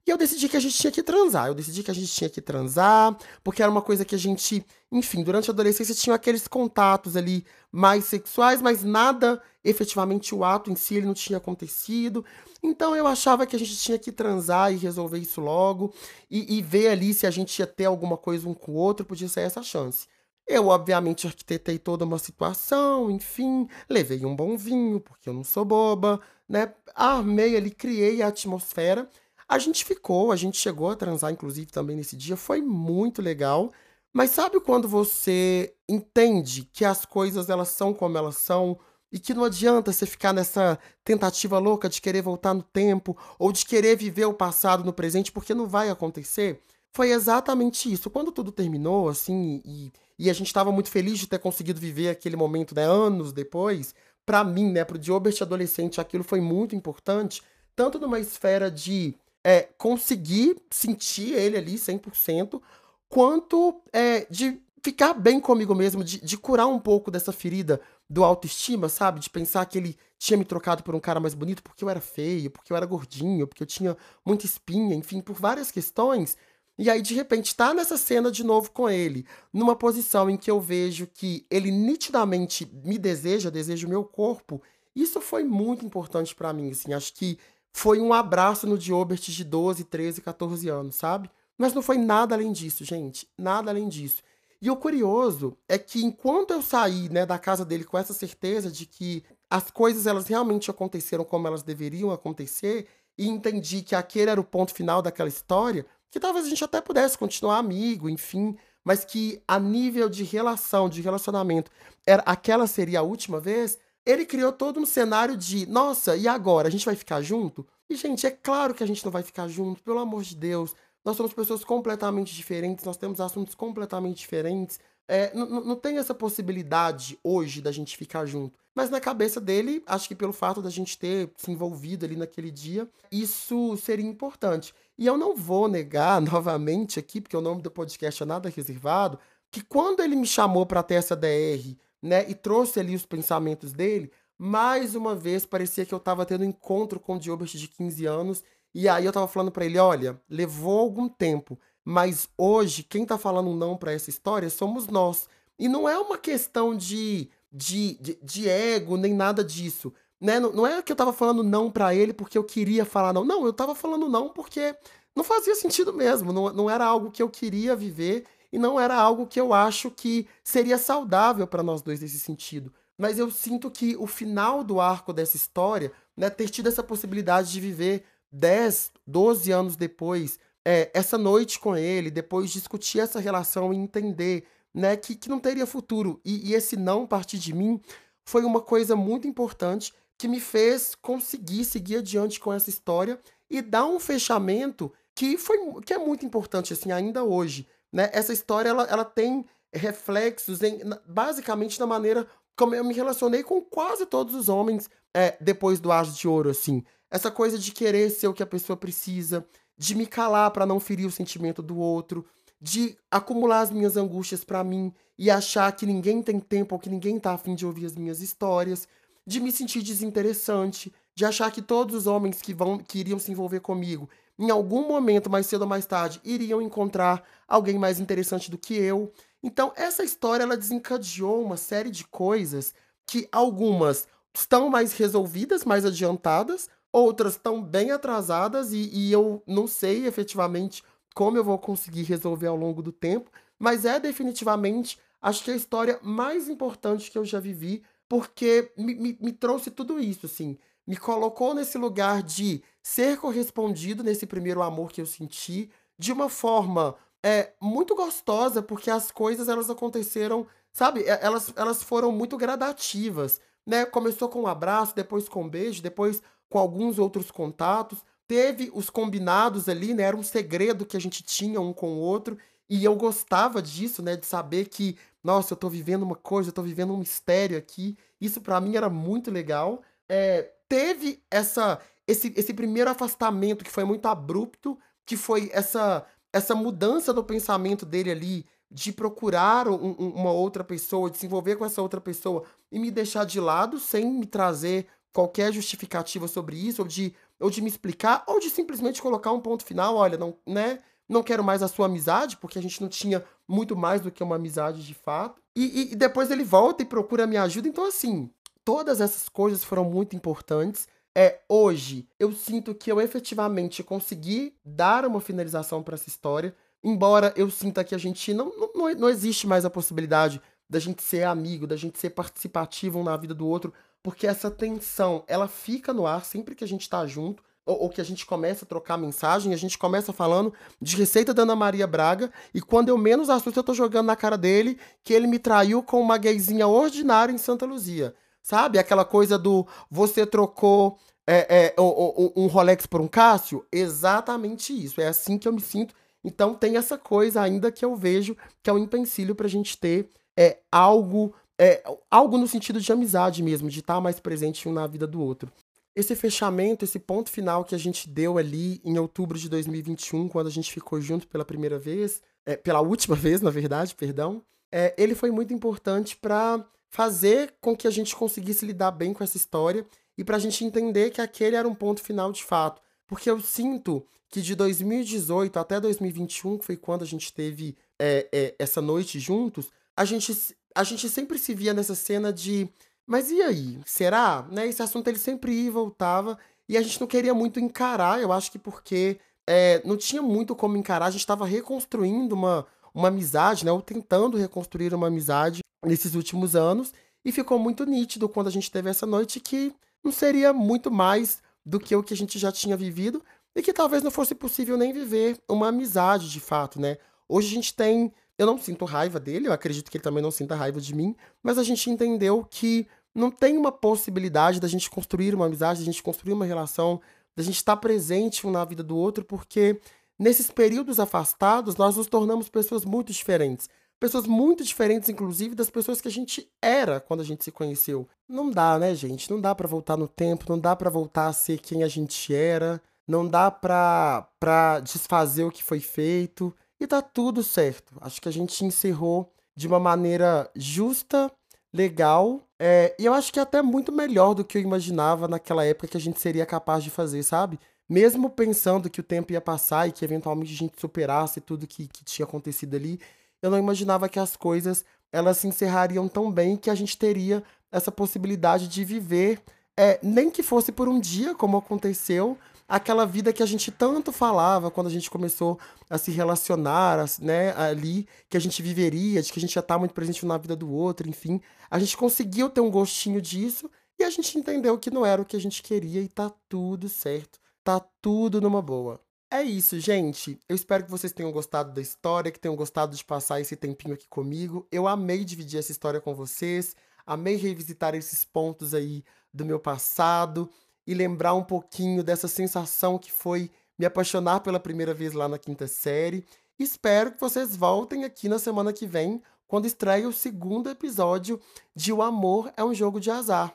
E eu decidi que a gente tinha que transar. Eu decidi que a gente tinha que transar, porque era uma coisa que a gente, enfim, durante a adolescência tinha aqueles contatos ali mais sexuais, mas nada efetivamente o ato em si ele não tinha acontecido. Então eu achava que a gente tinha que transar e resolver isso logo e, e ver ali se a gente ia ter alguma coisa um com o outro, podia ser essa chance. Eu, obviamente, arquitetei toda uma situação, enfim, levei um bom vinho, porque eu não sou boba, né? Armei ali, criei a atmosfera. A gente ficou, a gente chegou a transar, inclusive, também nesse dia, foi muito legal. Mas sabe quando você entende que as coisas elas são como elas são e que não adianta você ficar nessa tentativa louca de querer voltar no tempo ou de querer viver o passado no presente porque não vai acontecer? Foi exatamente isso. Quando tudo terminou, assim, e, e a gente estava muito feliz de ter conseguido viver aquele momento, né, anos depois, para mim, né, pro Diobert adolescente, aquilo foi muito importante, tanto numa esfera de é, conseguir sentir ele ali 100%, quanto é, de ficar bem comigo mesmo, de, de curar um pouco dessa ferida do autoestima, sabe? De pensar que ele tinha me trocado por um cara mais bonito porque eu era feio, porque eu era gordinho, porque eu tinha muita espinha, enfim, por várias questões. E aí, de repente, tá nessa cena de novo com ele, numa posição em que eu vejo que ele nitidamente me deseja, deseja o meu corpo. Isso foi muito importante para mim, assim. Acho que foi um abraço no Diobert de 12, 13, 14 anos, sabe? Mas não foi nada além disso, gente. Nada além disso. E o curioso é que enquanto eu saí né, da casa dele com essa certeza de que as coisas elas realmente aconteceram como elas deveriam acontecer, e entendi que aquele era o ponto final daquela história, que talvez a gente até pudesse continuar amigo, enfim, mas que a nível de relação, de relacionamento, era aquela seria a última vez, ele criou todo um cenário de, nossa, e agora? A gente vai ficar junto? E, gente, é claro que a gente não vai ficar junto, pelo amor de Deus. Nós somos pessoas completamente diferentes, nós temos assuntos completamente diferentes. É, não tem essa possibilidade hoje da gente ficar junto. Mas na cabeça dele, acho que pelo fato da gente ter se envolvido ali naquele dia, isso seria importante. E eu não vou negar [LAUGHS] novamente aqui, porque o nome do podcast é nada reservado, que quando ele me chamou para ter essa DR né, e trouxe ali os pensamentos dele, mais uma vez parecia que eu estava tendo um encontro com o Diobert de 15 anos, e aí eu estava falando para ele, olha, levou algum tempo, mas hoje quem está falando não para essa história somos nós. E não é uma questão de, de, de, de ego, nem nada disso. Né? Não, não é que eu estava falando não para ele porque eu queria falar não. Não, eu estava falando não porque não fazia sentido mesmo. Não, não era algo que eu queria viver e não era algo que eu acho que seria saudável para nós dois nesse sentido. Mas eu sinto que o final do arco dessa história, né, ter tido essa possibilidade de viver 10, 12 anos depois, é, essa noite com ele, depois discutir essa relação e entender né, que, que não teria futuro. E, e esse não partir de mim foi uma coisa muito importante que me fez conseguir seguir adiante com essa história e dar um fechamento que foi que é muito importante assim ainda hoje né? Essa história ela, ela tem reflexos em, basicamente na maneira como eu me relacionei com quase todos os homens é, depois do Asa de Ouro, assim. Essa coisa de querer ser o que a pessoa precisa, de me calar para não ferir o sentimento do outro, de acumular as minhas angústias para mim e achar que ninguém tem tempo ou que ninguém tá afim de ouvir as minhas histórias, de me sentir desinteressante, de achar que todos os homens que vão que iriam se envolver comigo em algum momento, mais cedo ou mais tarde, iriam encontrar alguém mais interessante do que eu. Então, essa história ela desencadeou uma série de coisas que algumas estão mais resolvidas, mais adiantadas, outras estão bem atrasadas e, e eu não sei efetivamente como eu vou conseguir resolver ao longo do tempo, mas é definitivamente, acho que a história mais importante que eu já vivi, porque me, me, me trouxe tudo isso, assim me colocou nesse lugar de ser correspondido nesse primeiro amor que eu senti de uma forma é, muito gostosa, porque as coisas elas aconteceram, sabe? Elas, elas foram muito gradativas, né? Começou com um abraço, depois com um beijo, depois com alguns outros contatos. Teve os combinados ali, né? Era um segredo que a gente tinha um com o outro. E eu gostava disso, né? De saber que, nossa, eu tô vivendo uma coisa, eu tô vivendo um mistério aqui. Isso para mim era muito legal. É, teve essa esse, esse primeiro afastamento que foi muito abrupto, que foi essa essa mudança do pensamento dele ali de procurar um, um, uma outra pessoa, de se envolver com essa outra pessoa e me deixar de lado sem me trazer qualquer justificativa sobre isso, ou de ou de me explicar, ou de simplesmente colocar um ponto final, olha, não, né? Não quero mais a sua amizade, porque a gente não tinha muito mais do que uma amizade de fato. E, e, e depois ele volta e procura minha ajuda. Então, assim, todas essas coisas foram muito importantes. É, hoje, eu sinto que eu efetivamente consegui dar uma finalização para essa história. Embora eu sinta que a gente não, não, não existe mais a possibilidade da gente ser amigo, da gente ser participativo um na vida do outro, porque essa tensão, ela fica no ar sempre que a gente tá junto, ou, ou, que a gente começa a trocar mensagem, a gente começa falando de receita da Ana Maria Braga, e quando eu menos assusto, eu tô jogando na cara dele que ele me traiu com uma gayzinha ordinária em Santa Luzia. Sabe? Aquela coisa do você trocou é, é, um Rolex por um Cássio? Exatamente isso. É assim que eu me sinto. Então tem essa coisa ainda que eu vejo que é um empecilho pra gente ter é, algo, é, algo no sentido de amizade mesmo, de estar mais presente um na vida do outro. Esse fechamento, esse ponto final que a gente deu ali em outubro de 2021, quando a gente ficou junto pela primeira vez, é, pela última [LAUGHS] vez, na verdade, perdão, é, ele foi muito importante para fazer com que a gente conseguisse lidar bem com essa história e para a gente entender que aquele era um ponto final de fato. Porque eu sinto que de 2018 até 2021, que foi quando a gente teve é, é, essa noite juntos, a gente, a gente sempre se via nessa cena de mas e aí? Será? Né? Esse assunto ele sempre ia e voltava e a gente não queria muito encarar, eu acho que porque é, não tinha muito como encarar, a gente estava reconstruindo uma, uma amizade, né? Ou tentando reconstruir uma amizade nesses últimos anos. E ficou muito nítido quando a gente teve essa noite que não seria muito mais do que o que a gente já tinha vivido e que talvez não fosse possível nem viver uma amizade de fato, né? Hoje a gente tem eu não sinto raiva dele, eu acredito que ele também não sinta raiva de mim, mas a gente entendeu que não tem uma possibilidade da gente construir uma amizade, da gente construir uma relação, da gente estar presente um na vida do outro, porque nesses períodos afastados nós nos tornamos pessoas muito diferentes. Pessoas muito diferentes, inclusive, das pessoas que a gente era quando a gente se conheceu. Não dá, né, gente? Não dá para voltar no tempo, não dá para voltar a ser quem a gente era, não dá pra, pra desfazer o que foi feito. E tá tudo certo. Acho que a gente encerrou de uma maneira justa, legal. É, e eu acho que é até muito melhor do que eu imaginava naquela época que a gente seria capaz de fazer, sabe? Mesmo pensando que o tempo ia passar e que eventualmente a gente superasse tudo que, que tinha acontecido ali, eu não imaginava que as coisas elas se encerrariam tão bem que a gente teria essa possibilidade de viver, é, nem que fosse por um dia, como aconteceu, aquela vida que a gente tanto falava quando a gente começou a se relacionar, né, ali, que a gente viveria, de que a gente já tá muito presente na vida do outro, enfim. A gente conseguiu ter um gostinho disso e a gente entendeu que não era o que a gente queria e tá tudo certo. Tá tudo numa boa. É isso, gente. Eu espero que vocês tenham gostado da história, que tenham gostado de passar esse tempinho aqui comigo. Eu amei dividir essa história com vocês, amei revisitar esses pontos aí do meu passado e lembrar um pouquinho dessa sensação que foi me apaixonar pela primeira vez lá na quinta série. Espero que vocês voltem aqui na semana que vem, quando estreia o segundo episódio de O Amor é um Jogo de Azar.